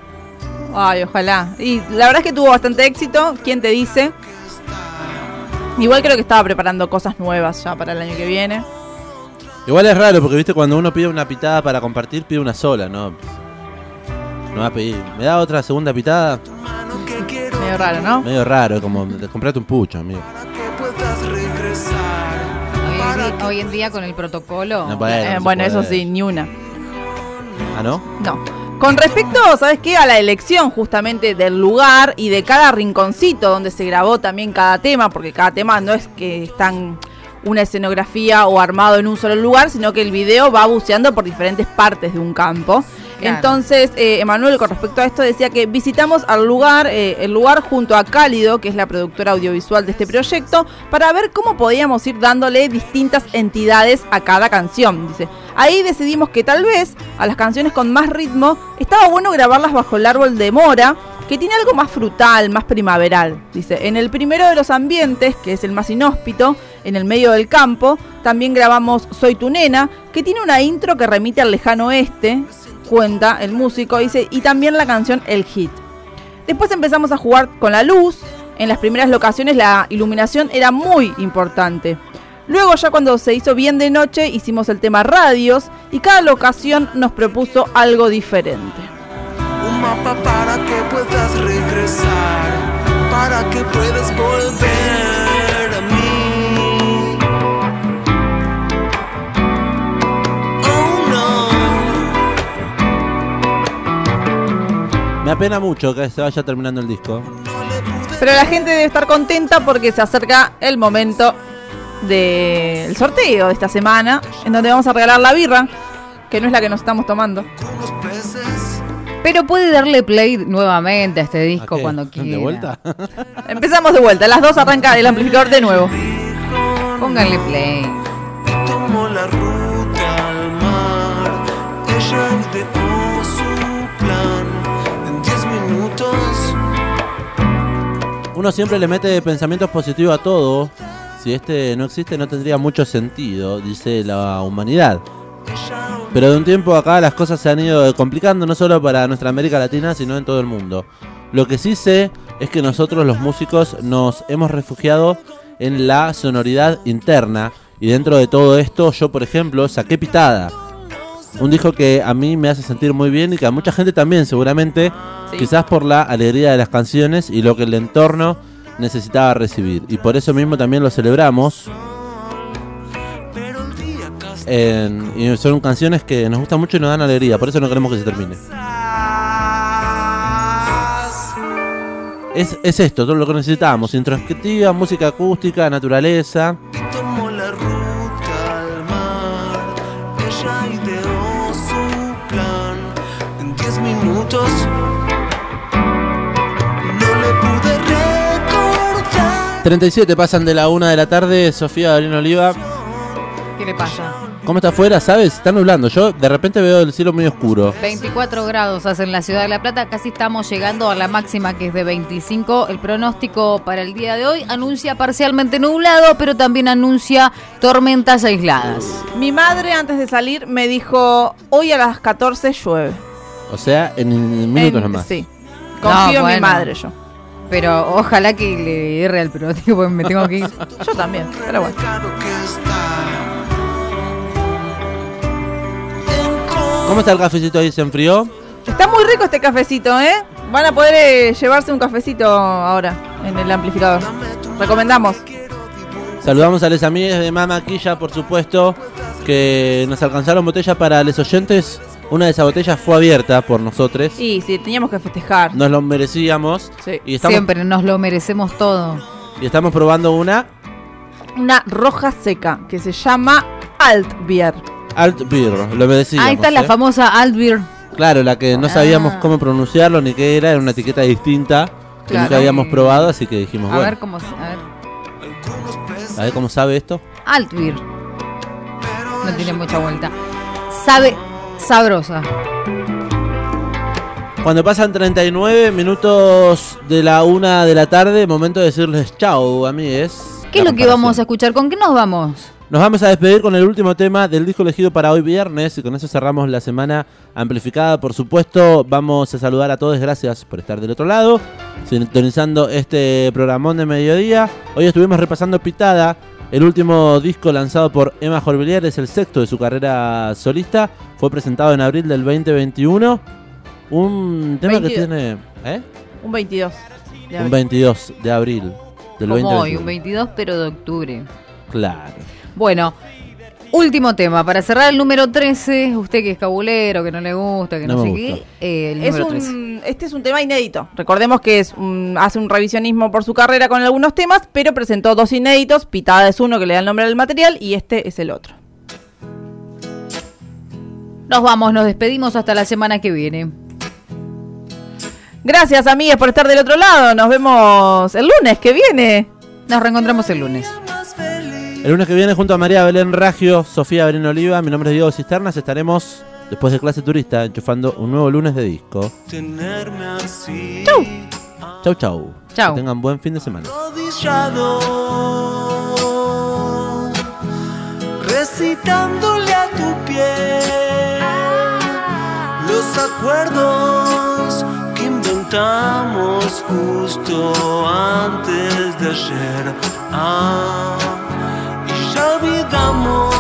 Ay, ojalá. Y la verdad es que tuvo bastante éxito. ¿Quién te dice? Igual creo que estaba preparando cosas nuevas ya para el año que viene. Igual es raro porque viste cuando uno pide una pitada para compartir pide una sola, ¿no? No va a pedir. ¿Me da otra segunda pitada? Medio raro, ¿no? Medio raro, como comprate un pucho, amigo. Hoy en, di- hoy en día con el protocolo. No puede, no Eh, se bueno, eso sí, ni una. ¿Ah, no? No. Con respecto, ¿sabes qué? A la elección justamente del lugar y de cada rinconcito donde se grabó también cada tema, porque cada tema no es que están una escenografía o armado en un solo lugar, sino que el video va buceando por diferentes partes de un campo. Entonces, eh, Emanuel, con respecto a esto, decía que visitamos al lugar, eh, el lugar junto a Cálido, que es la productora audiovisual de este proyecto, para ver cómo podíamos ir dándole distintas entidades a cada canción. Dice, ahí decidimos que tal vez a las canciones con más ritmo estaba bueno grabarlas bajo el árbol de mora, que tiene algo más frutal, más primaveral. Dice, en el primero de los ambientes, que es el más inhóspito, en el medio del campo, también grabamos Soy tu nena, que tiene una intro que remite al lejano oeste, cuenta el músico, dice, y también la canción El Hit. Después empezamos a jugar con la luz. En las primeras locaciones la iluminación era muy importante. Luego ya cuando se hizo bien de noche hicimos el tema radios y cada locación nos propuso algo diferente. Mapa para que puedas regresar, para que puedas volver a mí. Oh no, Me apena mucho que se vaya terminando el disco. Pero la gente debe estar contenta porque se acerca el momento del sorteo de esta semana, en donde vamos a regalar la birra, que no es la que nos estamos tomando. Pero puede darle play nuevamente a este disco ¿A qué? cuando quiera. ¿De vuelta? *laughs* Empezamos de vuelta, las dos arranca el amplificador de nuevo. Pónganle play. Tomó la ruta al mar. Ella ideó su plan en 10 minutos. Uno siempre le mete pensamientos positivos a todo. Si este no existe no tendría mucho sentido, dice la humanidad. Pero de un tiempo acá las cosas se han ido complicando no solo para nuestra América Latina, sino en todo el mundo. Lo que sí sé es que nosotros los músicos nos hemos refugiado en la sonoridad interna y dentro de todo esto yo por ejemplo saqué Pitada. Un disco que a mí me hace sentir muy bien y que a mucha gente también seguramente, Sí. quizás por la alegría de las canciones y lo que el entorno necesitaba recibir. Y por eso mismo también lo celebramos. En- y son canciones que nos gustan mucho y nos dan alegría, por eso no queremos que se termine. Es, es esto, todo lo que necesitamos, introspectiva, música acústica, naturaleza. Tomó la ruta al mar. Ella ideó su plan en 10 minutos. 37 pasan de la una de la tarde. Sofía Gabriel Oliva. ¿Qué le pasa? ¿Cómo está afuera? ¿Sabes? Está nublando. Yo de repente veo el cielo muy oscuro. 24 grados hace en la ciudad de La Plata, casi estamos llegando a la máxima que es de 25. El pronóstico para el día de hoy anuncia parcialmente nublado, pero también anuncia tormentas aisladas. Mi madre antes de salir me dijo, hoy a las 14 llueve. O sea, en minutos En- nomás. Sí. Confío en mi bueno. madre yo. Pero ojalá que le erre al pronóstico porque me tengo que ir. *laughs* Yo también, pero bueno. ¿Cómo está el cafecito ahí? ¿Se enfrió? Está muy rico este cafecito, ¿eh? Van a poder eh, llevarse un cafecito ahora en el amplificador. Recomendamos. Saludamos a los amigos de Mama Quilla, por supuesto, que nos alcanzaron botella para los oyentes. Una de esas botellas fue abierta por nosotros. Y sí, teníamos que festejar. Nos lo merecíamos. Sí. Y estamos, Siempre nos lo merecemos todo. y estamos probando una Una roja seca que se llama Alt Beer. Alt Beer. Lo merecíamos. Ahí está la ¿eh? famosa Altbeer. Claro, la que no sabíamos Ah. cómo pronunciarlo ni qué era. Era una etiqueta distinta que nunca habíamos probado, así que dijimos, A bueno, ver cómo. A ver. a ver cómo sabe esto. Altbeer. No tiene mucha vuelta. Sabe sabrosa. Cuando pasan 39 minutos de la una de la tarde, momento de decirles chao, amigues. ¿Qué es lo que vamos a escuchar? ¿Con qué nos vamos? Nos vamos a despedir con el último tema del disco elegido para hoy viernes y con eso cerramos la semana amplificada. Por supuesto, vamos a saludar a todos, gracias por estar del otro lado, sintonizando este programón de mediodía. Hoy estuvimos repasando Pitada, el último disco lanzado por Emma Jorvillier, es el sexto de su carrera solista, fue presentado en abril del 2021. Un tema que 22. tiene... ¿eh? Un 22. de Un abril. 22 de abril del Como 2021. hoy, un 22, pero de octubre. Claro. Bueno, último tema. Para cerrar el número 13, usted que es cabulero, que no le gusta, que no, No sé qué, eh, el Es número 13. un, este es un tema inédito. Recordemos que es un- hace un revisionismo por su carrera con algunos temas, pero presentó dos inéditos. Pitada es uno que le da el nombre al material y este es el otro. Nos vamos, nos despedimos hasta la semana que viene. Gracias, amigas, por estar del otro lado. Nos vemos el lunes que viene. Nos reencontramos el lunes. El lunes que viene junto a María Belén Ragio, Sofía Belén Oliva, mi nombre es Diego Cisternas, estaremos después de clase turista enchufando un nuevo lunes de disco. Tenerme así. Chau. Chau chau. Chau. Que tengan buen fin de semana. recitándole a tu piel los acuerdos que inventamos justo antes de ayer. Ah, y ya olvidamos